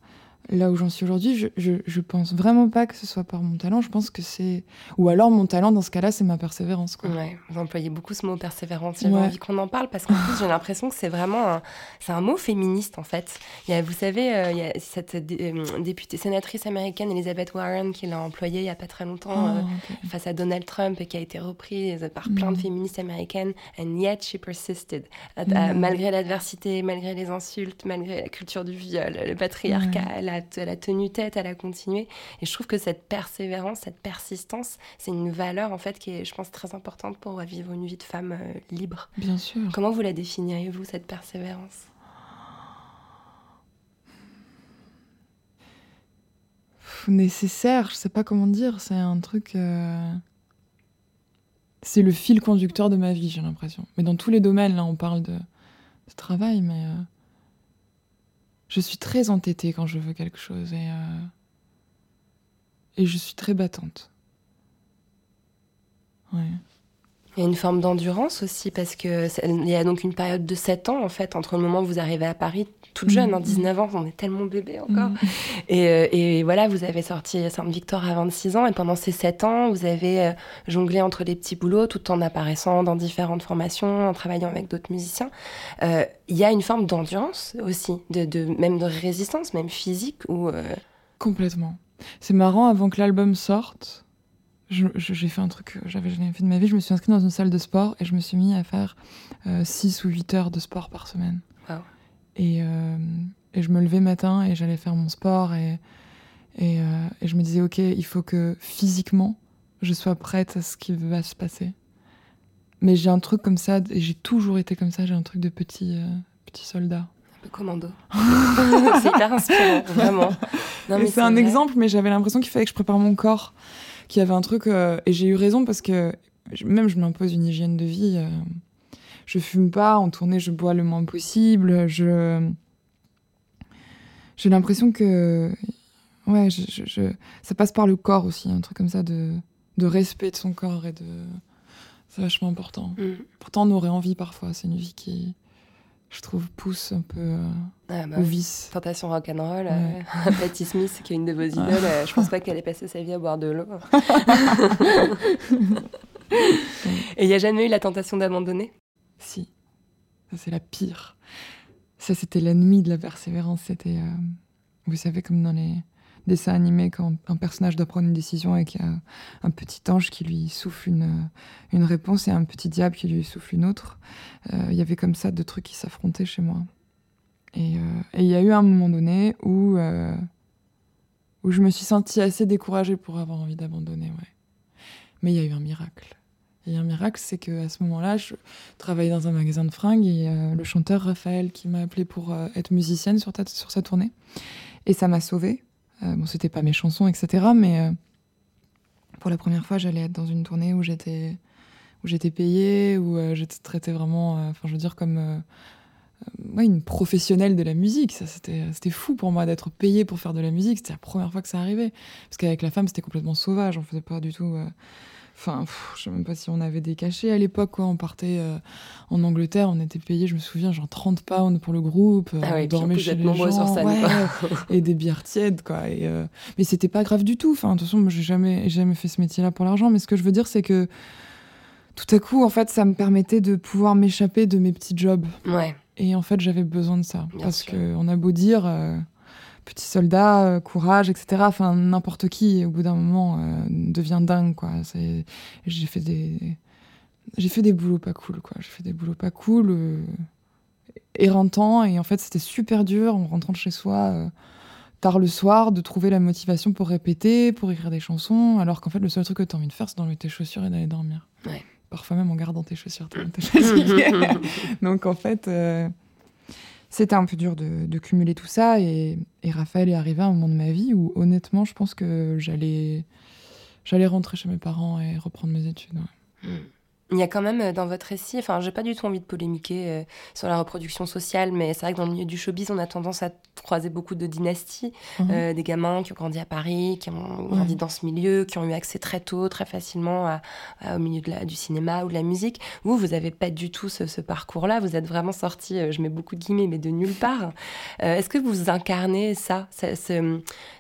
là où j'en suis aujourd'hui, je, je, je pense vraiment pas que ce soit par mon talent. Je pense que c'est. Ou alors, mon talent, dans ce cas-là, c'est ma persévérance. Quoi. Ouais, vous employez beaucoup ce mot persévérance. Ouais. envie qu'on en parle parce qu'en plus, j'ai l'impression que c'est vraiment un, c'est un mot féministe en fait. Il y a, vous savez, euh, il y a cette dé- euh, députée sénatrice américaine Elizabeth Warren qui l'a employé il y a pas très longtemps euh, Ah, ok. face à Donald Trump et qui a été reprise par plein de Mm. féministes américaines. And yet she persisted. Mm. malgré l'adversité, malgré les insultes, malgré la culture du viol, le patriarcat, elle, a, elle a tenu tête, elle a continué. Et je trouve que cette persévérance, cette persistance, c'est une valeur en fait qui est, je pense, très importante pour vivre une vie de femme euh, libre. Bien sûr. Comment vous la définiriez-vous, cette persévérance? Nécessaire, je sais pas comment dire. C'est un truc. euh, C'est le fil conducteur de ma vie, j'ai l'impression. Mais dans tous les domaines, là, on parle de, de travail, mais. euh, Je suis très entêtée quand je veux quelque chose et. euh, Et je suis très battante. Il y a une forme d'endurance aussi, parce que c'est- il y a donc une période de 7 ans, en fait, entre le moment où vous arrivez à Paris, toute jeune, hein, Mhm. 19 ans, on est tellement bébé encore. Mm. Et, euh, et voilà, vous avez sorti Sainte-Victoire à 26 ans, et pendant ces 7 ans, vous avez euh, jonglé entre les petits boulots, tout en apparaissant dans différentes formations, en travaillant avec d'autres musiciens. Euh, Il y a une forme d'endurance aussi, de, de- même de résistance, même physique, ou euh, Complètement. C'est marrant, avant que l'album sorte, j'ai fait un truc que j'avais jamais fait de ma vie. Je me suis inscrite dans une salle de sport et je me suis mis à faire 6 ou 8 heures de sport par semaine. Wow. Et, euh, et je me levais matin et j'allais faire mon sport et, et, euh, et je me disais, ok, il faut que physiquement, je sois prête à ce qui va se passer. Mais j'ai un truc comme ça, et j'ai toujours été comme ça, j'ai un truc de petit, euh, petit soldat. un peu commando. c'est hyper inspirant, vraiment. C'est un vrai. exemple, mais j'avais l'impression qu'il fallait que je prépare mon corps, qu'il y avait un truc. euh, et j'ai eu raison parce que même je m'impose une hygiène de vie. euh, je fume pas, en tournée, je bois le moins possible. Je. J'ai l'impression que. Ouais, je, je- je- ça passe par le corps aussi, un truc comme ça de, de respect de son corps et de. C'est vachement important. Mm. Pourtant, on aurait envie parfois. C'est une vie qui, je trouve, pousse un peu euh, Ah, bah, au vice. Tentation rock'n'roll, Ouais. euh, Patti Smith, qui est une de vos idoles, euh, je pense pas qu'elle ait passé sa vie à boire de l'eau. Et il n'y a jamais eu la tentation d'abandonner? Si. Ça, c'est la pire. Ça, c'était l'ennemi de la persévérance. C'était, euh, vous savez, comme dans les dessins animés, quand un personnage doit prendre une décision et qu'il y a un petit ange qui lui souffle une, une réponse et un petit diable qui lui souffle une autre. Euh, Il y avait comme ça deux trucs qui s'affrontaient chez moi. Et euh, et il y a eu un moment donné où, euh, où je me suis sentie assez découragée pour avoir envie d'abandonner. Ouais. Mais il y a eu un miracle. A un miracle, c'est que à ce moment-là, je travaillais dans un magasin de fringues et le chanteur Raphaël qui m'a appelé pour être musicienne sur, ta- sur sa tournée. Et ça m'a sauvée. Euh, bon, c'était pas mes chansons, etc. Mais euh, pour la première fois, j'allais être dans une tournée où j'étais où j'étais payée, où euh, j'étais traitée vraiment, enfin, je veux dire, comme ouais, une professionnelle de la musique. Ça, c'était c'était fou pour moi d'être payée pour faire de la musique. C'était la première fois que ça arrivait. Parce qu'avec la femme, c'était complètement sauvage. On faisait pas du tout. Enfin, pff, je sais même pas si on avait des cachets à l'époque. Quoi. On partait euh, en Angleterre, on était payé, je me souviens, genre 30 pounds pour le groupe. euh, Ah on dormait chez les nombreux sur gens, scène, ouais, et des bières tièdes, quoi. Et, euh, Mais c'était pas grave du tout. Enfin, de toute façon, moi, j'ai jamais, jamais fait ce métier-là pour l'argent. Mais ce que je veux dire, c'est que tout à coup, en fait, ça me permettait de pouvoir m'échapper de mes petits jobs. Ouais. Et en fait, j'avais besoin de ça. Bien parce qu'on a beau dire euh, petit soldat, euh, courage, etc. Enfin, n'importe qui, au bout d'un moment, euh, devient dingue, quoi. J'ai fait des. J'ai fait des boulots pas cool, quoi. J'ai fait des boulots pas cool, euh, éreintants, et en fait, c'était super dur en rentrant de chez soi tard le soir de trouver la motivation pour répéter, pour écrire des chansons, alors qu'en fait, le seul truc que tu as envie de faire, c'est d'enlever tes chaussures et d'aller dormir. Ouais. parfois même en gardant tes chaussures. Donc en fait, c'était un peu dur de, cumuler tout ça. Et, Raphaël est arrivé à un moment de ma vie où, honnêtement, je pense que j'allais, j'allais rentrer chez mes parents et reprendre mes études. Hmm. Il y a quand même euh, dans votre récit, enfin, j'ai pas du tout envie de polémiquer euh, sur la reproduction sociale, mais c'est vrai que dans le milieu du showbiz, on a tendance à croiser beaucoup de dynasties, mhm. euh, des gamins qui ont grandi à Paris, qui ont grandi dans ce milieu, qui ont eu accès très tôt, très facilement au milieu de la, du cinéma ou de la musique. Vous, vous avez pas du tout ce, parcours-là, vous êtes vraiment sorti, je mets beaucoup de guillemets, mais de nulle part. Est-ce que vous incarnez ça, cette,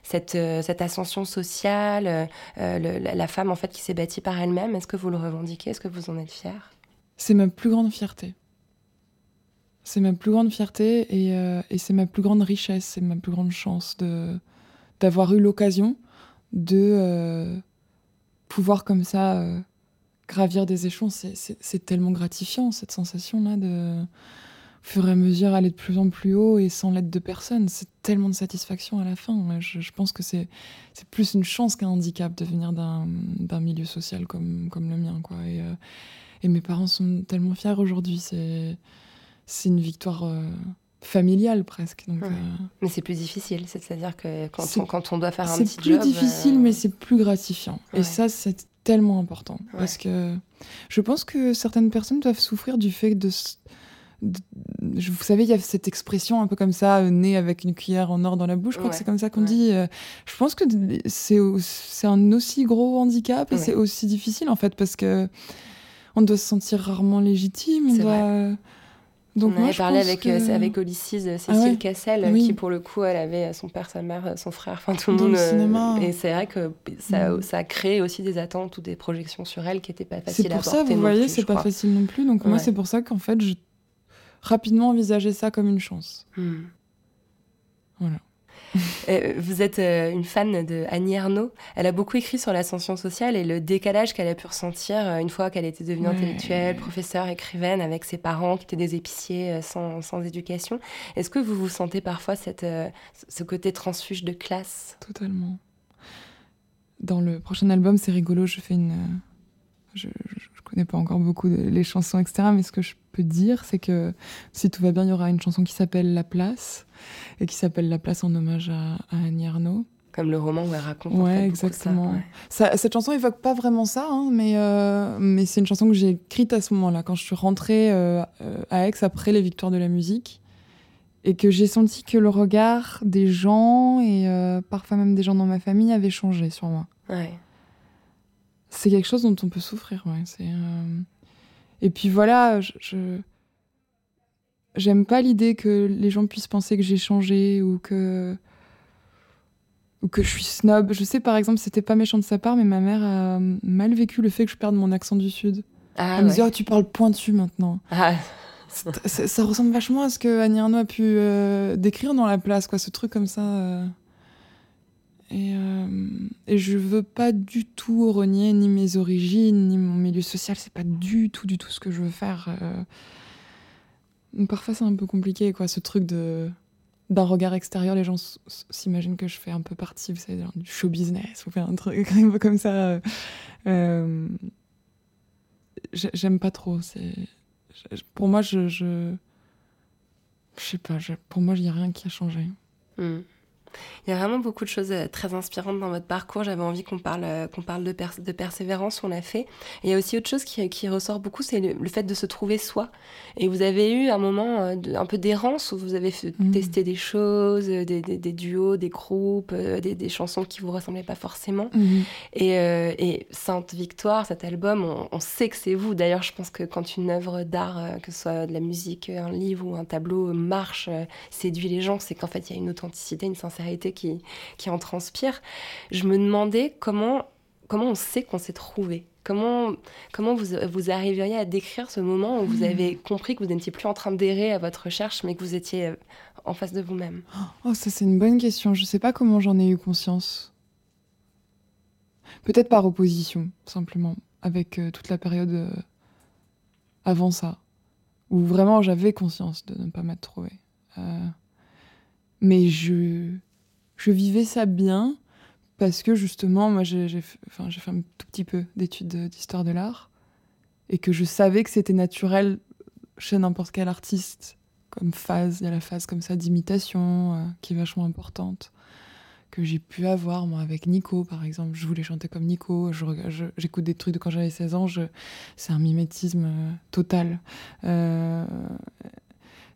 cette ascension sociale, la femme en fait qui s'est bâtie par elle-même? Est-ce que vous le revendiquez? Est-ce que vous en C'est ma plus grande fierté. C'est ma plus grande fierté et, euh, et c'est ma plus grande richesse, c'est ma plus grande chance de d'avoir eu l'occasion de euh, pouvoir comme ça euh, gravir des échelons. C'est tellement gratifiant cette sensation-là de fur et à mesure aller de plus en plus haut et sans l'aide de personne. C'est tellement de satisfaction à la fin. Je, je pense que c'est plus une chance qu'un handicap de venir d'un milieu social comme, comme le mien. Quoi. Et, et mes parents sont tellement fiers aujourd'hui. C'est, c'est une victoire euh, familiale presque. Donc, euh, Mais c'est plus difficile, c'est-à-dire que quand on, quand on doit faire un petit job... C'est plus difficile, euh, mais c'est plus gratifiant. Et ça, c'est tellement important. Parce que je pense que certaines personnes doivent souffrir du fait de... vous savez, il y a cette expression un peu comme ça, née avec une cuillère en or dans la bouche. Je crois que c'est comme ça qu'on dit. je pense que c'est, c'est un aussi gros handicap et c'est aussi difficile en fait parce que on doit se sentir rarement légitime. On doit... Donc on avait parlé avec, euh, avec Olysses, euh, Cécile ah Cassel, qui pour le coup, elle avait son père, sa mère, son frère, enfin tout le monde. Le et c'est vrai que ça, mm. ça a créé aussi des attentes ou des projections sur elle qui n'étaient pas faciles à porter. C'est pour ça, vous voyez, c'est pas facile non plus. Donc moi, c'est pour ça qu'en fait, je rapidement envisageais ça comme une chance. Mm. Voilà. Euh, vous êtes euh, une fan de Annie Ernaux. Elle a beaucoup écrit sur l'ascension sociale et le décalage qu'elle a pu ressentir euh, une fois qu'elle était devenue intellectuelle, professeure, écrivaine, avec ses parents qui étaient des épiciers sans, sans éducation. Est-ce que vous vous sentez parfois cette, ce côté transfuge de classe? Totalement. Dans le prochain album, c'est rigolo, je fais une... Je, connais pas encore beaucoup les chansons, etc. Mais ce que je peux dire, c'est que si tout va bien, il y aura une chanson qui s'appelle La Place et qui s'appelle La Place en hommage à, Annie Arnaud. Comme le roman où elle raconte. Ouais, exactement. Ça, cette chanson évoque pas vraiment ça, hein, mais, euh, mais c'est une chanson que j'ai écrite à ce moment-là, quand je suis rentrée euh, à Aix après les Victoires de la musique, et que j'ai senti que le regard des gens, et euh, parfois même des gens dans ma famille, avait changé sur moi. Ouais. C'est quelque chose dont on peut souffrir, ouais. C'est, Et puis voilà, je J'aime pas l'idée que les gens puissent penser que j'ai changé ou que ou que je suis snob. Je sais par exemple, c'était pas méchant de sa part, mais ma mère a mal vécu le fait que je perde mon accent du sud. Ah, Elle me dit oh tu parles pointu maintenant. Ah. Ça, ressemble vachement à ce que Annie Arnaud a pu euh, décrire dans la place, quoi, ce truc comme ça. Euh. Et, euh, et je veux pas du tout renier ni mes origines, ni mon milieu social. C'est pas du tout, du tout ce que je veux faire. Parfois, c'est un peu compliqué, quoi, ce truc de d'un regard extérieur, les gens s'imaginent que je fais un peu partie, vous savez, du show business, ou faire un truc un peu comme ça. Euh, J'aime pas trop. Pour moi, je, je, sais pas. pour moi, il n'y a rien qui a changé. Hmm. Il y a vraiment beaucoup de choses euh, très inspirantes dans votre parcours. J'avais envie qu'on parle, euh, qu'on parle de, de, persévérance, on l'a fait. Et il y a aussi autre chose qui, qui ressort beaucoup, c'est le, fait de se trouver soi. Et vous avez eu un moment euh, un peu d'errance où vous avez mmh. testé des choses, des, des, duos, des groupes, des, des, chansons qui vous ressemblaient pas forcément. Mmh. Et, et, Sainte Victoire, cet album, on, on sait que c'est vous. D'ailleurs, je pense que quand une œuvre d'art, que ce soit de la musique, un livre ou un tableau, marche, séduit les gens, c'est qu'en fait, il y a une authenticité, une sincérité qui, qui en transpire, je me demandais comment, comment on sait qu'on s'est trouvé Comment, comment vous, vous arriveriez à décrire ce moment où vous hmm. avez compris que vous n'étiez plus en train d'errer à votre recherche, mais que vous étiez euh, en face de vous-même? Oh, ça c'est une bonne question. Je ne sais pas comment j'en ai eu conscience. Peut-être par opposition, simplement, avec euh, toute la période euh, avant ça, où vraiment j'avais conscience de ne pas m'être trouvé. mais je je vivais ça bien parce que justement, moi, j'ai fait, un tout petit peu d'études d'histoire de l'art. et que je savais que c'était naturel chez n'importe quel artiste comme phase. Il y a la phase comme ça d'imitation euh, qui est vachement importante que j'ai pu avoir moi avec Nico par exemple. Je voulais chanter comme Nico. J'écoute des trucs de quand j'avais 16 ans. C'est un mimétisme euh, total. Euh,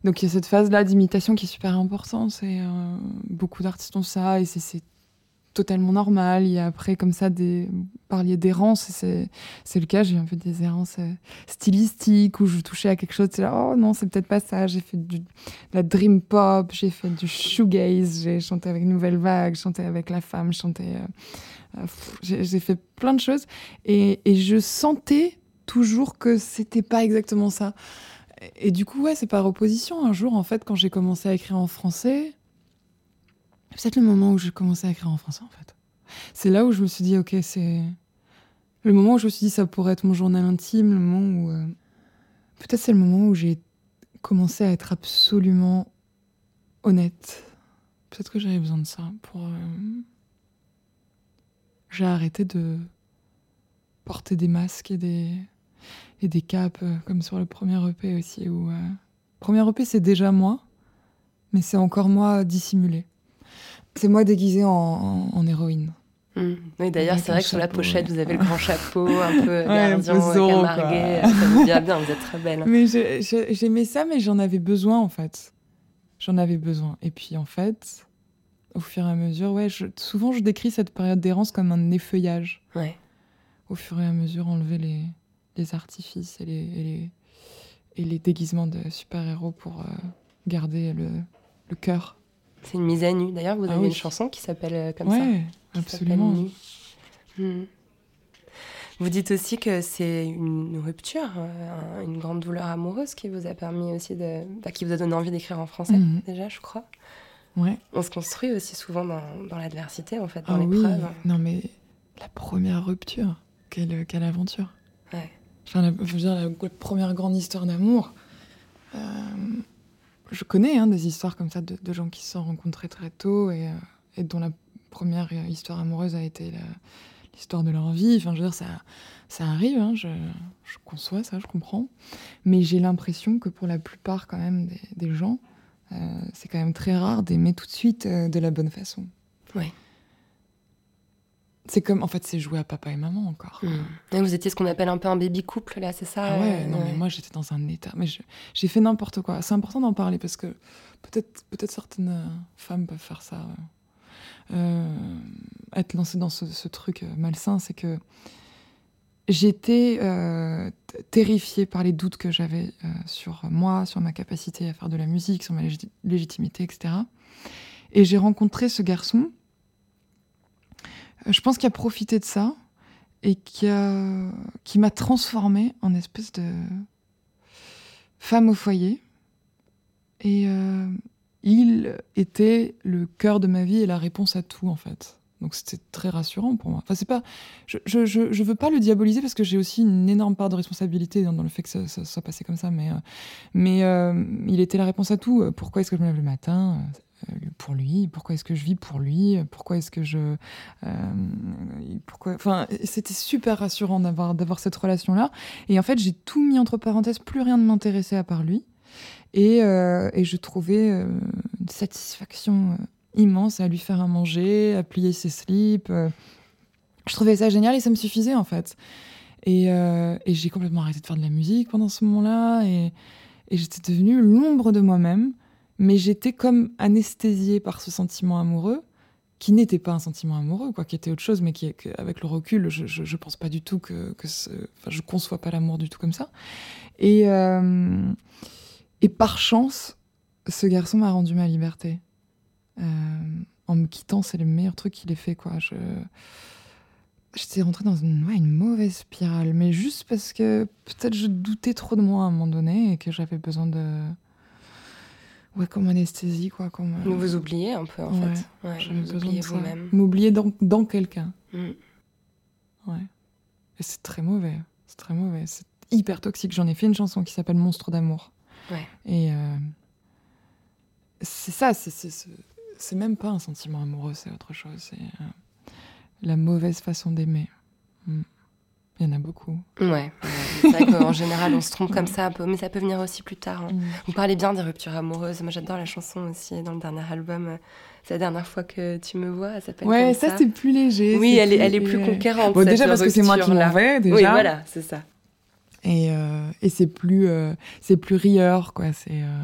donc il y a cette phase-là d'imitation qui est super importante. Et, beaucoup d'artistes ont ça et c'est totalement normal. Il y a après, comme ça, des parliez d'errance, c'est le cas. J'ai un peu des errances euh, stylistiques où je touchais à quelque chose. C'est là, oh non, c'est peut-être pas ça. J'ai fait de la dream pop, j'ai fait du shoegaze, j'ai chanté avec Nouvelle Vague, chanté avec La Femme, chanté. Euh, euh, j'ai fait plein de choses. Et, et je sentais toujours que c'était pas exactement ça. Et du coup, ouais, c'est par opposition. Un jour, en fait, quand j'ai commencé à écrire en français, peut-être le moment où j'ai commencé à écrire en français, en fait. C'est là où je me suis dit, ok, c'est le moment où je me suis dit, ça pourrait être mon journal intime, le moment où. Euh, peut-être c'est le moment où j'ai commencé à être absolument honnête. Peut-être que j'avais besoin de ça pour. Euh, j'ai arrêté de porter des masques et des, et des capes, euh, comme sur le premier EP aussi. Où, Le premier EP, c'est déjà moi, mais c'est encore moi dissimulé. C'est moi déguisée en, héroïne. Hmm. Oui, d'ailleurs, c'est vrai que sur la pochette, vous avez le grand chapeau, un peu gardien, camargué. Ça vous vient bien, vous êtes très belle. Mais j'aimais ça, mais j'en avais besoin, en fait. J'en avais besoin. Et puis, en fait, au fur et à mesure, ouais, souvent, je décris cette période d'errance comme un effeuillage. Ouais. Au fur et à mesure, enlever les, les artifices et les, et les, et les déguisements de super-héros pour euh, garder le, le cœur c'est une mise à nu. D'ailleurs, vous ah avez une chanson qui s'appelle euh, comme ça. Oui, absolument. Hmm. Vous dites aussi que c'est une rupture, euh, une grande douleur amoureuse qui vous a permis aussi de. Bah, qui vous a donné envie d'écrire en français, mhm. déjà, je crois. Ouais. On se construit aussi souvent dans, dans l'adversité, en fait, dans ah l'épreuve. Oui. Non, mais la première rupture, quelle, quelle aventure. Ouais. Enfin, la, je veux dire, la, première grande histoire d'amour. Euh, je connais hein, des histoires comme ça de, gens qui se sont rencontrés très tôt et, euh, dont la première histoire amoureuse a été l'histoire de leur vie. Enfin, je veux dire, ça, arrive, hein, je, conçois ça, je comprends. Mais j'ai l'impression que pour la plupart, quand même, des, gens, euh, c'est quand même très rare d'aimer tout de suite de la bonne façon. Oui. C'est comme, en fait, c'est jouer à papa et maman encore. Hmm. vous étiez ce qu'on appelle un peu un baby couple, là, c'est ça ah ouais, non, mais moi j'étais dans un état. Mais j'ai fait n'importe quoi. C'est important d'en parler parce que peut-être peut certaines euh, femmes peuvent faire ça. Euh, être lancée dans ce, truc euh, malsain, c'est que j'étais terrifiée par les doutes que j'avais sur moi, sur ma capacité à faire de la musique, sur ma légitimité, etc. Et j'ai rencontré ce garçon je pense qu'il a profité de ça et qui m'a transformée en espèce de femme au foyer. Et euh, il était le cœur de ma vie et la réponse à tout en fait. Donc c'était très rassurant pour moi. Enfin c'est pas, je, je, je, veux pas le diaboliser parce que j'ai aussi une énorme part de responsabilité dans, le fait que ça, soit passé comme ça. Mais, euh, mais euh, il était la réponse à tout. Pourquoi est-ce que je me lève le matin? euh, pour lui Pourquoi est-ce que je vis pour lui Pourquoi est-ce que je euh, pourquoi Enfin, c'était super rassurant d'avoir d'avoir cette relation là. Et en fait, j'ai tout mis entre parenthèses. Plus rien ne m'intéressait à part lui. Et, euh, et je trouvais une satisfaction immense à lui faire à manger, à plier ses slips. je trouvais ça génial et ça me suffisait en fait. Et, et j'ai complètement arrêté de faire de la musique pendant ce moment-là. Et, et j'étais devenue l'ombre de moi-même mais j'étais comme anesthésiée par ce sentiment amoureux qui n'était pas un sentiment amoureux, quoi, qui était autre chose, mais qui, avec le recul, je, je, pense pas du tout que, que enfin, je conçois pas l'amour du tout comme ça. Et, euh, et par chance, ce garçon m'a rendu ma liberté. Euh, en me quittant, c'est le meilleur truc qu'il ait fait, quoi. Je, j'étais rentrée dans une, une mauvaise spirale, mais juste parce que peut-être je doutais trop de moi à un moment donné et que j'avais besoin de, Ouais, comme anesthésie, quoi. Comme, Vous vous oubliez un peu, en fait. Ouais, vous oubliez vous-même. M'oublier dans, dans quelqu'un. Mm. Ouais. Et c'est très mauvais. C'est très mauvais. C'est hyper toxique. J'en ai fait une chanson qui s'appelle Monstre d'amour. Ouais. Et euh, c'est ça, c'est même pas un sentiment amoureux, c'est autre chose. C'est euh, la mauvaise façon d'aimer. Mm. Il y en a beaucoup. Ouais, c'est vrai qu'en général, on se trompe comme ça, mais ça peut venir aussi plus tard. Hein. Mm. Vous parlez bien des ruptures amoureuses. Moi, j'adore la chanson aussi dans le dernier album. C'est la dernière fois que tu me vois, elle s'appelle Ouais, ça, c'est plus léger. Oui, elle, Est, elle est plus conquérante. Bon, déjà parce que c'est moi qui l'en vais, déjà. Oui, voilà, c'est ça. Et, euh, et c'est plus, euh, c'est plus rieur, quoi. C'est. Euh,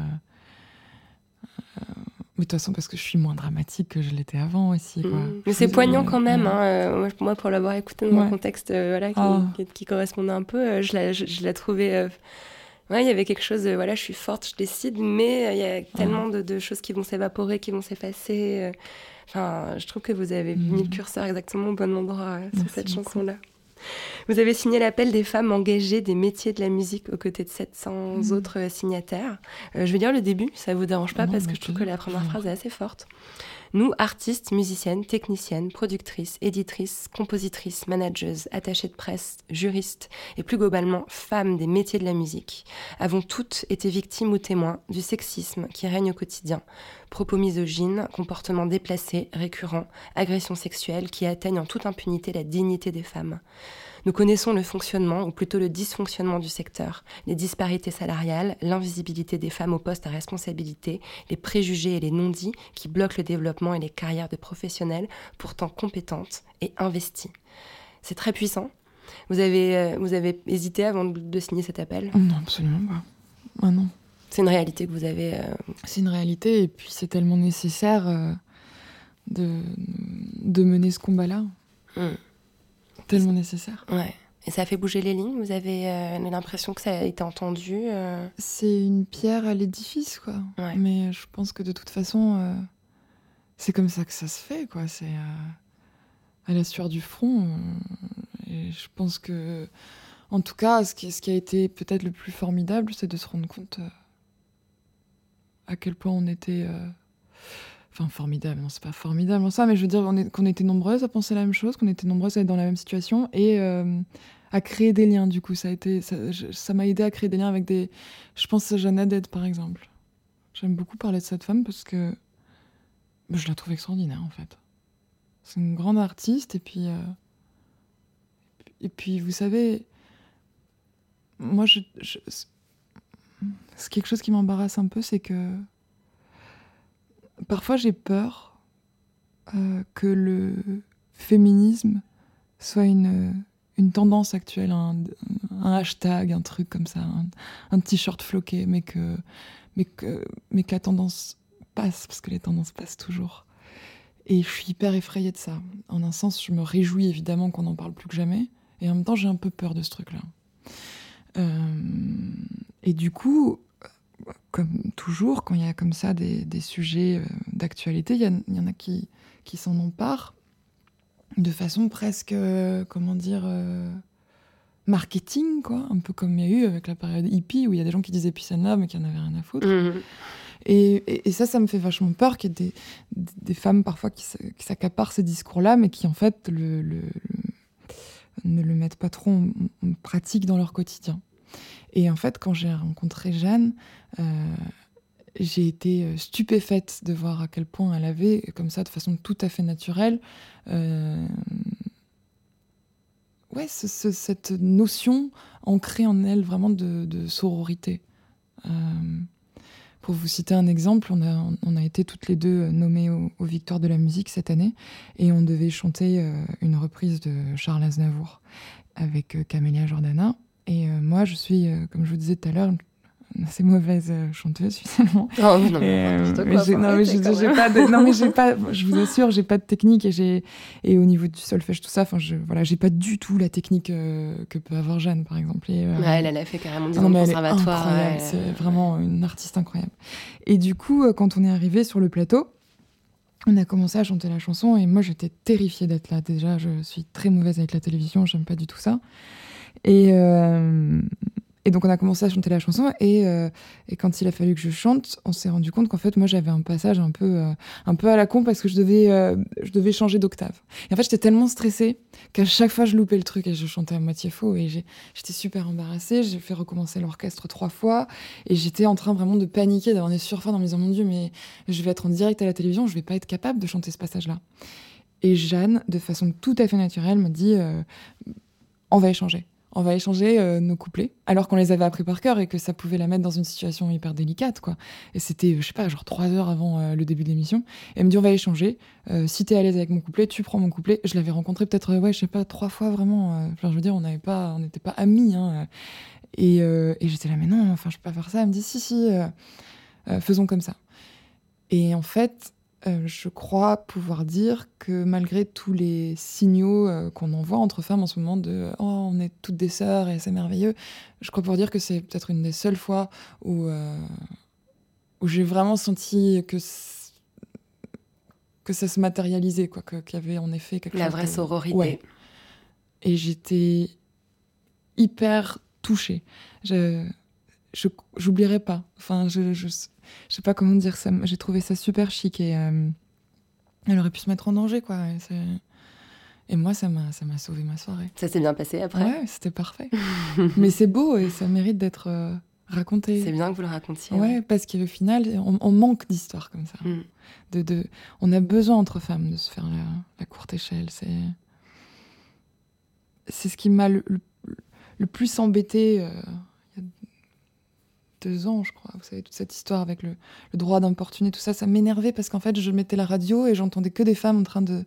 mais de toute façon, parce que je suis moins dramatique que je l'étais avant aussi. Quoi. Mmh. Mais c'est poignant quand même. Hein. moi, pour l'avoir écouté dans un contexte voilà, ah. qui, qui, correspondait un peu, je l'ai je, trouvé. Ouais, il y avait quelque chose, voilà, je suis forte, je décide, mais il y a tellement de, de, choses qui vont s'évaporer, qui vont s'effacer. Enfin, je trouve que vous avez mis le mmh. curseur exactement au bon endroit sur cette chanson-là. Vous avez signé l'appel des femmes engagées des métiers de la musique aux côtés de 700 mmh. autres signataires. Euh, je vais dire le début, ça vous dérange pas, parce que je trouve que la première phrase est assez forte. Nous, artistes, musiciennes, techniciennes, productrices, éditrices, compositrices, manageuses, attachées de presse, juristes et plus globalement femmes des métiers de la musique, avons toutes été victimes ou témoins du sexisme qui règne au quotidien. Propos misogynes, comportements déplacés, récurrents, agressions sexuelles qui atteignent en toute impunité la dignité des femmes. Nous connaissons le fonctionnement, ou plutôt le dysfonctionnement du secteur, les disparités salariales, l'invisibilité des femmes aux postes à responsabilité, les préjugés et les non-dits qui bloquent le développement et les carrières de professionnels pourtant compétentes et investies. C'est très puissant. Vous avez, euh, vous avez hésité avant de signer cet appel? Non, absolument pas. Ah non. C'est une réalité que vous avez. Euh, c'est une réalité, et puis c'est tellement nécessaire euh, de, de mener ce combat-là. Hmm tellement nécessaire. Ouais. Et ça a fait bouger les lignes? Vous avez euh, l'impression que ça a été entendu euh? C'est une pierre à l'édifice, quoi. Mais je pense que de toute façon, euh, c'est comme ça que ça se fait, quoi. C'est à la sueur du front. et je pense que, en tout cas, ce qui, ce qui a été peut-être le plus formidable, c'est de se rendre compte à quel point on était Enfin, formidable, non, c'est pas formidable en ça, mais je veux dire qu'on était nombreuses à penser la même chose, qu'on était nombreuses à être dans la même situation et euh, à créer des liens, du coup. Ça m'a aidé à créer des liens avec des. Je pense à Jeanne Haddad, par exemple. J'aime beaucoup parler de cette femme parce que je la trouve extraordinaire, en fait. C'est une grande artiste et puis. Euh, et puis, vous savez, moi, je, je... c'est quelque chose qui m'embarrasse un peu, c'est que parfois j'ai peur euh, que le féminisme soit une, tendance actuelle, un, hashtag, un truc comme ça, un, t-shirt floqué, mais que, mais, que, mais que la tendance passe, parce que les tendances passent toujours. Et je suis hyper effrayée de ça. En un sens, je me réjouis évidemment qu'on n'en parle plus que jamais, et en même temps, j'ai un peu peur de ce truc-là. Euh, et du coup, comme toujours, quand il y a comme ça des, sujets euh, d'actualité, il y, en a qui, qui s'en emparent de façon presque, euh, comment dire, euh, marketing, quoi. Un peu comme il y a eu avec la période hippie, où il y a des gens qui disaient peace and love, mais qui en avaient rien à foutre. Mmh. Et, ça, ça me fait vachement peur qu'il y ait des, femmes parfois qui, s'accaparent ces discours-là, mais qui en fait le, ne le mettent pas trop en pratique dans leur quotidien. Et en fait, quand j'ai rencontré Jeanne, euh, j'ai été euh, stupéfaite de voir à quel point elle avait, comme ça, de façon tout à fait naturelle, euh, ouais, cette notion ancrée en elle vraiment de, sororité. pour vous citer un exemple, on a, on a été toutes les deux nommées aux, Victoires de la musique cette année et on devait chanter une reprise de Charles Aznavour avec Camélia Jordana. Et euh, moi, je suis, euh, comme je vous disais tout à l'heure, une assez mauvaise euh, chanteuse finalement. Oh, non, non, mais j'ai pas de, non mais j'ai pas, je vous assure, j'ai pas de technique et j'ai et au niveau du solfège tout ça, enfin je voilà, j'ai pas du tout la technique que peut avoir Jeanne par exemple. Et, elle, elle a fait carrément 10 ans de conservatoire. C'est vraiment une artiste incroyable. Et du coup, quand on est arrivé sur le plateau, on a commencé à chanter la chanson et moi j'étais terrifiée d'être là. Déjà, je suis très mauvaise avec la télévision, j'aime pas du tout ça. Et, euh, et donc on a commencé à chanter la chanson et, euh, et, quand il a fallu que je chante, on s'est rendu compte qu'en fait moi j'avais un passage un peu euh, un peu à la con parce que je devais je devais changer d'octave. Et en fait j'étais tellement stressée qu'à chaque fois je loupais le truc et je chantais à moitié faux et j'étais super embarrassée. J'ai fait recommencer l'orchestre trois fois et j'étais en train vraiment de paniquer, d'avoir des surfins en me disant mon dieu mais je vais être en direct à la télévision, je vais pas être capable de chanter ce passage là. Et Jeanne, de façon tout à fait naturelle, me dit on va échanger on va échanger euh, nos couplets, alors qu'on les avait appris par cœur et que ça pouvait la mettre dans une situation hyper délicate, quoi. Et c'était, euh, je sais pas, genre trois heures avant euh, le début de l'émission. Et elle me dit, on va échanger. Euh, si t'es à l'aise avec mon couplet, tu prends mon couplet. Je l'avais rencontré peut-être, ouais, je sais pas, trois fois vraiment. Enfin, je veux dire, on n'avait pas, on n'était pas amis. Hein, et et j'étais là, mais non, enfin, je peux pas faire ça. Elle me dit, si, si, faisons comme ça. Et en fait, euh, je crois pouvoir dire que malgré tous les signaux euh, qu'on envoie entre femmes en ce moment de oh on est toutes des sœurs et c'est merveilleux, je crois pouvoir dire que c'est peut-être une des seules fois où euh, où j'ai vraiment senti que que ça se matérialisait quoi, qu'il y avait en effet quelque La chose vraie de- sororité. Ouais. Et j'étais hyper touchée. Je je j'oublierai pas. Enfin, je, je je sais pas comment dire ça. J'ai trouvé ça super chic et euh, elle aurait pu se mettre en danger quoi. Et, moi, ça m'a ça m'a sauvé ma soirée. Ça s'est bien passé après? Ouais, c'était parfait. Mais c'est beau et ça mérite d'être euh, raconté. C'est bien que vous le racontiez. Ouais, parce qu'au final, on, on manque d'histoires comme ça. Mm. De, de, on a besoin entre femmes de se faire la, la courte échelle. C'est, c'est ce qui m'a le, le, le plus embêté euh, il y a deux ans, je crois. Vous savez, toute cette histoire avec le, droit d'importuner, tout ça, ça m'énervait parce qu'en fait, je mettais la radio et j'entendais que des femmes en train de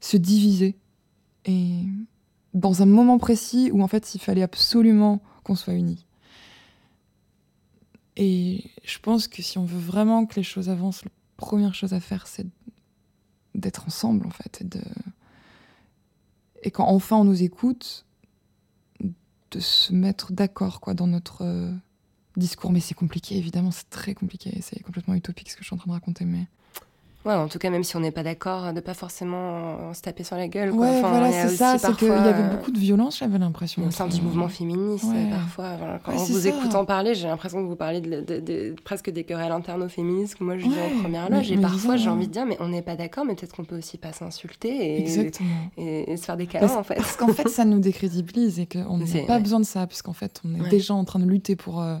se diviser. Et dans un moment précis où en fait, il fallait absolument qu'on soit unis. Et je pense que si on veut vraiment que les choses avancent, la première chose à faire, c'est d'être ensemble, en fait. Et, de... et quand enfin on nous écoute, de se mettre d'accord quoi, dans notre euh, discours. Mais c'est compliqué, évidemment, c'est très compliqué. C'est complètement utopique ce que je suis en train de raconter. Mais... Ouais, en tout cas, même si on n'est pas d'accord, de pas forcément se taper sur la gueule. quoi. Ouais, Enfin, voilà, il y a c'est ça. aussi C'est qu'il y avait euh, beaucoup de violence, j'avais l'impression. au sein du mouvement féministe, Ouais. parfois. Voilà, quand Ouais, en vous ça. écoutant parler, j'ai l'impression que vous parlez de, de- de- presque des querelles internes aux féministes que moi je vis en première loge. Et parfois, j'ai envie de dire, mais on n'est pas d'accord, mais peut-être qu'on peut aussi pas s'insulter et, Exactement. et, et se faire des câlins, Parce, en fait. parce qu'en fait, ça nous décrédibilise et qu'on n'a pas besoin de ça, puisqu'en fait, on est déjà en train de lutter pour, euh,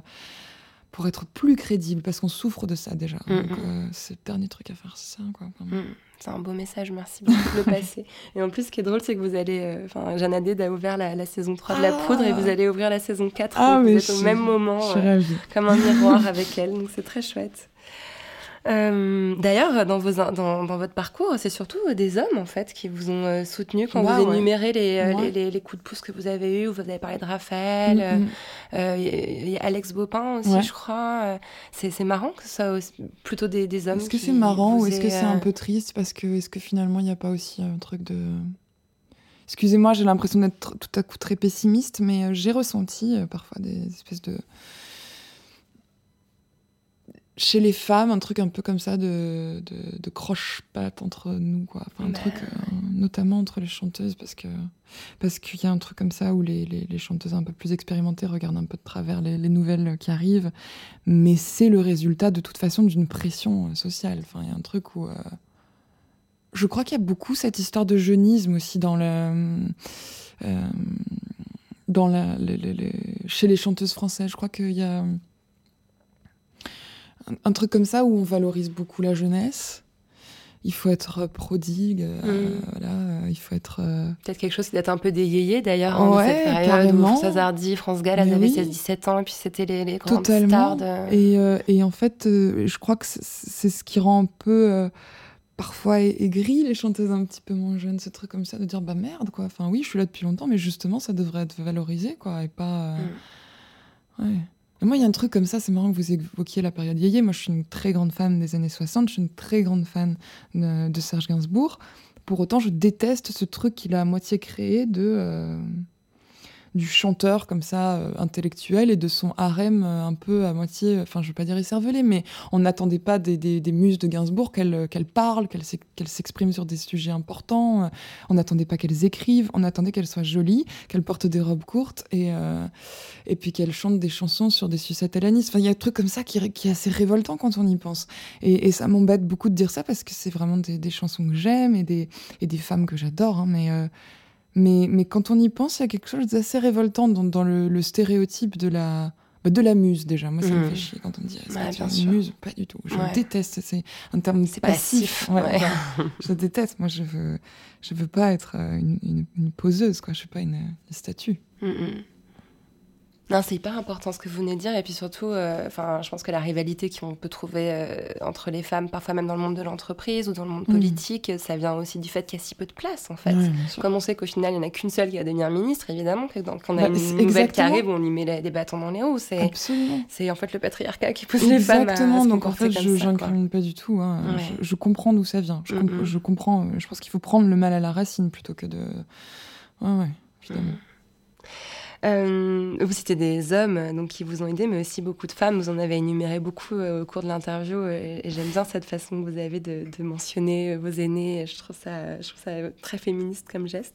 pour être plus crédible, parce qu'on souffre de ça déjà. Mm, Donc, mm. euh, c'est le dernier truc à faire, c'est ça. Quoi. Mm. C'est un beau message, merci beaucoup de le passer. Et en plus, ce qui est drôle, c'est que vous allez. euh, Enfin, Jeanne Haddad a ouvert la, la saison 3 de La Ah. Poudre et vous allez ouvrir la saison 4. Ah, mais vous êtes au même moment, euh, comme un miroir avec elle, donc c'est très chouette. Euh, D'ailleurs, dans, vos, dans, dans votre parcours, c'est surtout des hommes en fait qui vous ont euh, soutenu quand Bah, vous énumérez les, euh, Ouais. les, les- les coups de pouce que vous avez eus. Vous avez parlé de Raphaël, euh, Mm, mm. euh, y a- il y a Alex Bopin aussi, Ouais. je crois. Euh, C'est marrant que ce soit aussi- plutôt des, des hommes. Est-ce que c'est marrant ou est-ce que c'est un euh, peu triste Parce que est-ce que finalement, il n'y a pas aussi un truc de. Excusez-moi, j'ai l'impression d'être tr- tout à coup très pessimiste, mais euh, j'ai ressenti euh, parfois des espèces de. Chez les femmes, un truc un peu comme ça de, de, de croche-patte entre nous, quoi. Enfin, un Bah. truc, euh, notamment entre les chanteuses, parce que parce qu'il y a un truc comme ça où les, les, les chanteuses un peu plus expérimentées regardent un peu de travers les, les nouvelles qui arrivent, mais c'est le résultat de toute façon d'une pression euh, sociale. Enfin, il y a un truc où. euh, Je crois qu'il y a beaucoup cette histoire de jeunisme aussi dans le. euh, dans la, chez les chanteuses françaises. Je crois qu'il y a un, un truc comme ça où on valorise beaucoup la jeunesse. Il faut être prodigue, euh, Mm. voilà, euh, il faut être. euh, Peut-être quelque chose qui date un peu des yéyés d'ailleurs, hein, Ouais, cette période carrément. où Françoise Hardy, France Gall, elles avaient oui. 16-17 ans et puis c'était les, les grandes Totalement. stars de... Et, euh, et en fait, je crois que c'est- ce qui rend un peu parfois a- aigri les chanteuses un petit peu moins jeunes, ce truc comme ça, de dire bah merde quoi. Enfin oui, je suis là depuis longtemps, mais justement ça devrait être valorisé quoi, et pas. euh, Ouais. Moi, il y a un truc comme ça, c'est marrant que vous évoquiez la période yéyé. Moi, je suis une très grande fan des années 60, je suis une très grande fan de, de Serge Gainsbourg. Pour autant, je déteste ce truc qu'il a à moitié créé de. euh, du chanteur comme ça euh, intellectuel et de son harem euh, un peu à moitié, enfin je veux pas dire écervelé, mais on n'attendait pas des, muses de Gainsbourg qu'elles qu'elles parlent, qu'elles s'ex- qu'elles s'expriment sur des sujets importants, euh, on n'attendait pas qu'elles écrivent, on attendait qu'elles soient jolies, qu'elles portent des robes courtes et, euh, et puis qu'elles chantent des chansons sur des sucettes à. Enfin il y a un truc comme ça qui, est assez révoltant quand on y pense. Et, ça m'embête beaucoup de dire ça parce que c'est vraiment des, chansons que j'aime et des, et des femmes que j'adore, hein, mais... mais, mais quand on y pense, il y a quelque chose d'assez révoltant dans, dans le, le stéréotype de la, Bah, de la muse déjà. Moi, ça me Mhm. fait chier quand on me dit ah, Ouais, une muse. Pas du tout. Je Ouais. déteste. C'est un terme passif. Ouais, je déteste. Moi, je veux, je veux pas être euh, une, une- une poseuse. Quoi. Je suis pas une, une statue. Mm, mm. Non, c'est hyper important ce que vous venez de dire. Et puis surtout, euh, je pense que la rivalité qu'on peut trouver euh, entre les femmes, parfois même dans le monde de l'entreprise ou dans le monde Mm. politique, ça vient aussi du fait qu'il y a si peu de place, en fait. Comme on sait qu'au final, il n'y en a qu'une seule qui va devenir ministre, évidemment, que quand on a Bah, une nouvelle qui arrive, on lui met les- des bâtons dans les roues. C'est, en fait le patriarcat qui pousse les femmes à, Exactement. Donc en fait, je n'incrimine pas du tout. hein. Ouais. Je, je comprends d'où ça vient. Je, Mhm. je comprends. euh, Je pense qu'il faut prendre le mal à la racine plutôt que de. Ouais, ouais. Évidemment. Euh, vous citez des hommes euh, donc, qui vous ont aidé, mais aussi beaucoup de femmes. Vous en avez énuméré beaucoup euh, au cours de l'interview et j'aime bien cette façon que vous avez de, de mentionner vos aînés. Je trouve, ça, je trouve ça très féministe comme geste.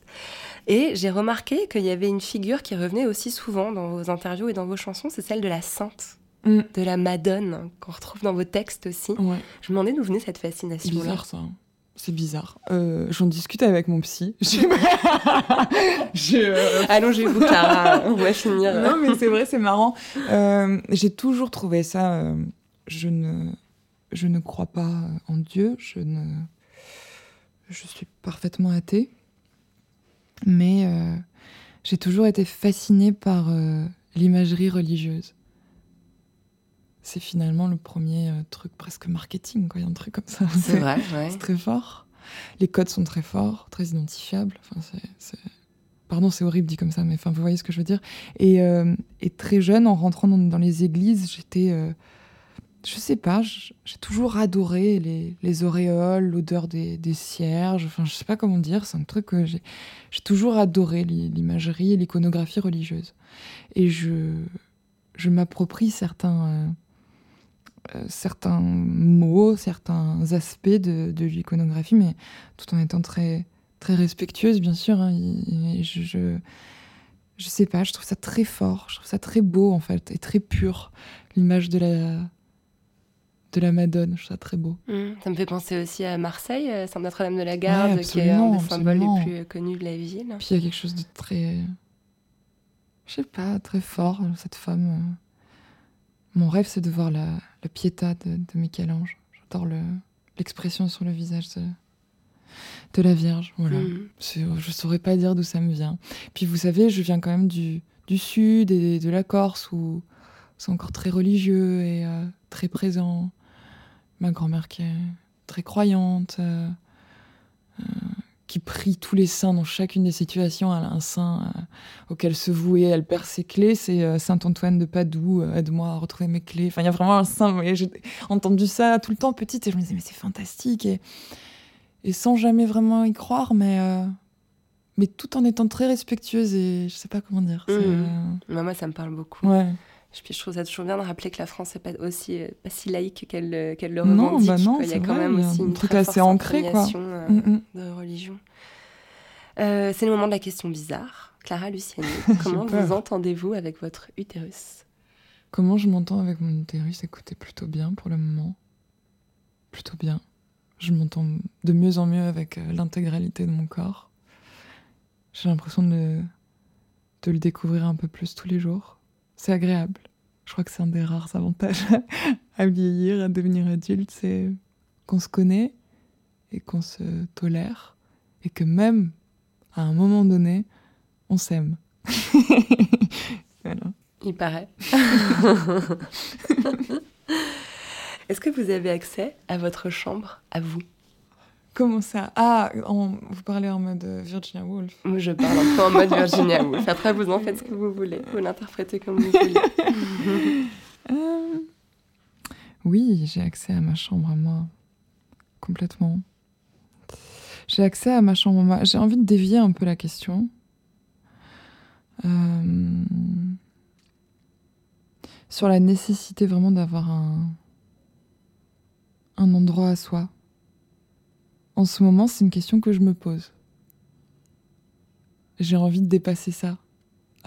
Et j'ai remarqué qu'il y avait une figure qui revenait aussi souvent dans vos interviews et dans vos chansons, c'est celle de la sainte, Mm. de la Madone, qu'on retrouve dans vos textes aussi. Ouais. Je me demandais d'où venait cette C'est fascination-là. bizarre ça. C'est bizarre. Euh, J'en discute avec mon psy. Euh, Allongez-vous, Clara, on va finir. Non, mais c'est vrai, c'est marrant. Euh, J'ai toujours trouvé ça. je, ne, je ne crois pas en Dieu. Je, ne, je suis parfaitement athée. Mais j'ai toujours été fascinée par l'imagerie religieuse. C'est finalement le premier euh, truc presque marketing, quoi. Il y a un truc comme ça. C'est vrai, ouais. C'est très fort. Les codes sont très forts, très identifiables. Enfin, c'est, Pardon, c'est horrible dit comme ça, mais enfin, vous voyez ce que je veux dire. Et, euh, et très jeune, en rentrant dans, dans les églises, j'étais. euh, je sais pas, j'ai toujours adoré les, les auréoles, l'odeur des, des cierges. Enfin, je sais pas comment dire, c'est un truc que j'ai, j'ai toujours adoré, l'i- l'imagerie et l'iconographie religieuse. Et je, je m'approprie certains. Euh, euh, certains mots, certains aspects de, de l'iconographie, mais tout en étant très, très respectueuse, bien sûr. hein, et- je, je, je sais pas, je trouve ça très fort, je trouve ça très beau, en fait, et très pur. L'image de la, de la Madone, je trouve ça très beau. Mm. Ça me fait penser aussi à Marseille, euh, Sainte-Notre-Dame de la Garde, Ouais, qui est un des symboles les plus euh, connus de la ville. Puis il y a quelque chose de très. Je sais pas, très fort, cette femme. Mon rêve, c'est de voir la, la Pietà de, de Michel-Ange. J'adore le- l'expression sur le visage de, de la Vierge. Voilà. Mm. C'est- Je saurais pas dire d'où ça me vient. Puis vous savez, je viens quand même du, du sud et de la Corse où c'est encore très religieux et euh, très présent. Ma grand-mère qui est très croyante, euh, euh, qui prie tous les saints dans chacune des situations. Elle a un saint euh, auquel se vouer, elle perd ses clés. C'est euh, Saint Antoine de Padoue, euh, aide-moi à retrouver mes clés. Enfin, il y a vraiment un saint. J'ai entendu ça tout le temps petite et je me disais, mais c'est fantastique. Et, et sans jamais vraiment y croire, mais, mais tout en étant très respectueuse et je sais pas comment dire. Bah, moi, ça me parle beaucoup. ouais. Je, puis je trouve ça toujours bien de rappeler que la France n'est pas aussi euh, pas si laïque qu'elle le- qu'elle le Non, revendique. bah non, quoi. Il y a c'est quand vrai, même aussi un une truc assez ancré, quoi. euh, Mm, mm. de religion. Euh, c'est le moment de la question bizarre. Clara Luciani, comment vous entendez-vous avec votre utérus? Comment je m'entends avec mon utérus? Écoutez, plutôt bien pour le moment. Plutôt bien. Je m'entends de mieux en mieux avec euh, l'intégralité de mon corps. J'ai l'impression de, de le découvrir un peu plus tous les jours. C'est agréable. Je crois que c'est un des rares avantages à vieillir, à devenir adulte, c'est qu'on se connaît et qu'on se tolère et que même à un moment donné, on s'aime. voilà. Il paraît. Est-ce que vous avez accès à votre chambre, à vous? Comment ça Ah, en- vous parlez en mode euh, Virginia Woolf. Moi, Je parle un peu en mode Virginia Woolf. Après, vous en faites ce que vous voulez. Vous l'interprétez comme vous voulez. Euh, Oui, j'ai accès à ma chambre à moi. Complètement. J'ai accès à ma chambre à moi. J'ai envie de dévier un peu la question. Euh, Sur la nécessité vraiment d'avoir un... un endroit à soi. En ce moment, c'est une question que je me pose. J'ai envie de dépasser ça.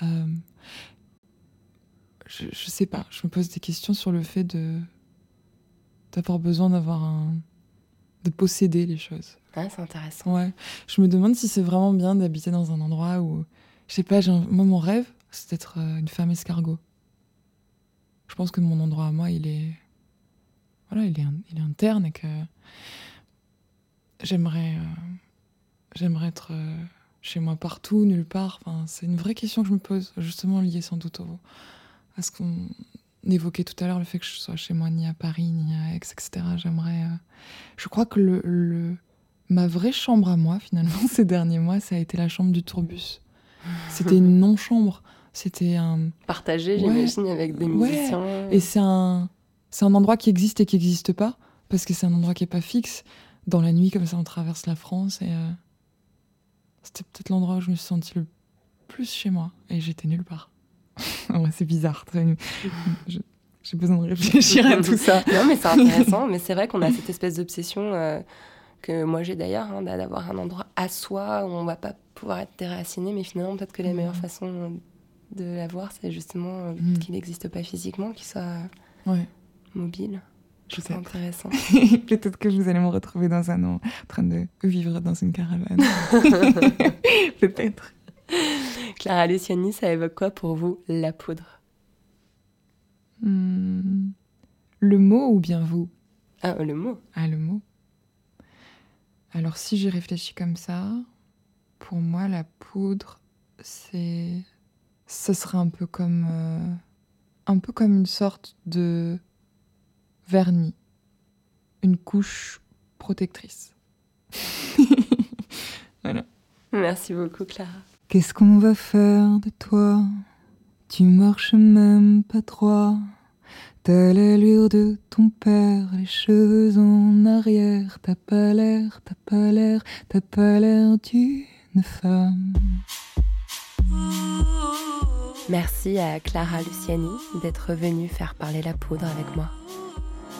Euh, je, je sais pas, je me pose des questions sur le fait de d'avoir besoin d'avoir un de posséder les choses. Ah, c'est intéressant. Ouais, je me demande si c'est vraiment bien d'habiter dans un endroit où je sais pas, moi mon rêve, c'est d'être euh, une femme escargot. je pense que mon endroit à moi, il est, voilà, il est, il est interne et que j'aimerais, euh, j'aimerais être euh, chez moi partout, nulle part. Enfin, c'est une vraie question que je me pose, justement liée sans doute au, à ce qu'on évoquait tout à l'heure, le fait que je sois chez moi ni à Paris ni à Aix, etc. J'aimerais, euh, je crois que le, le, ma vraie chambre à moi, finalement, ces derniers mois, ça a été la chambre du tourbus. C'était une non-chambre. C'était un. Partagé, Ouais. j'imagine, avec des Ouais. musiciens. Et c'est un, c'est un endroit qui existe et qui n'existe pas, parce que c'est un endroit qui est pas fixe. Dans la nuit, comme ça, on traverse la France et euh, c'était peut-être l'endroit où je me suis sentie le plus chez moi et j'étais nulle part. ouais, c'est bizarre. J'ai besoin de réfléchir à tout ça. Non, mais c'est intéressant. mais c'est vrai qu'on a cette espèce d'obsession euh, que moi j'ai d'ailleurs, hein, d'avoir un endroit à soi où on va pas pouvoir être déraciné. Mais finalement, peut-être que la meilleure façon de l'avoir, c'est justement euh, Mm. qu'il n'existe pas physiquement, qu'il soit Ouais, mobile. Peut-être. intéressant. peut-être que vous allez me retrouver dans un an, en train de vivre dans une caravane. peut-être. Clara Luciani, ça évoque quoi pour vous la poudre? Hmm. Le mot ou bien vous? Ah, le mot. Ah, le mot. Alors, si j'y réfléchis comme ça, pour moi, la poudre, c'est. Ce serait un peu comme. euh, Un peu comme une sorte de vernis. Une couche protectrice. voilà. Merci beaucoup, Clara. Qu'est-ce qu'on va faire de toi? Tu marches même pas droit. T'as l'allure de ton père, les cheveux en arrière. T'as pas l'air, t'as pas l'air, t'as pas l'air d'une femme. Merci à Clara Luciani d'être venue faire parler la poudre avec moi.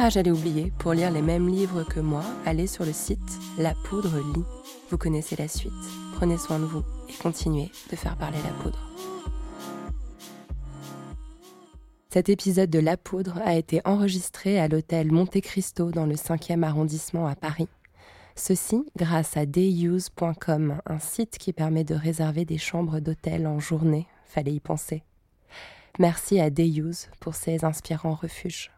Ah, j'allais oublier, pour lire les mêmes livres que moi, allez sur le site La Poudre Lit. Vous connaissez la suite. Prenez soin de vous et continuez de faire parler la poudre. Cet épisode de La Poudre a été enregistré à l'hôtel Monte Cristo dans le 5e arrondissement à Paris. Ceci grâce à dayuse.com, un site qui permet de réserver des chambres d'hôtel en journée. Fallait y penser. Merci à Dayuse pour ses inspirants refuges.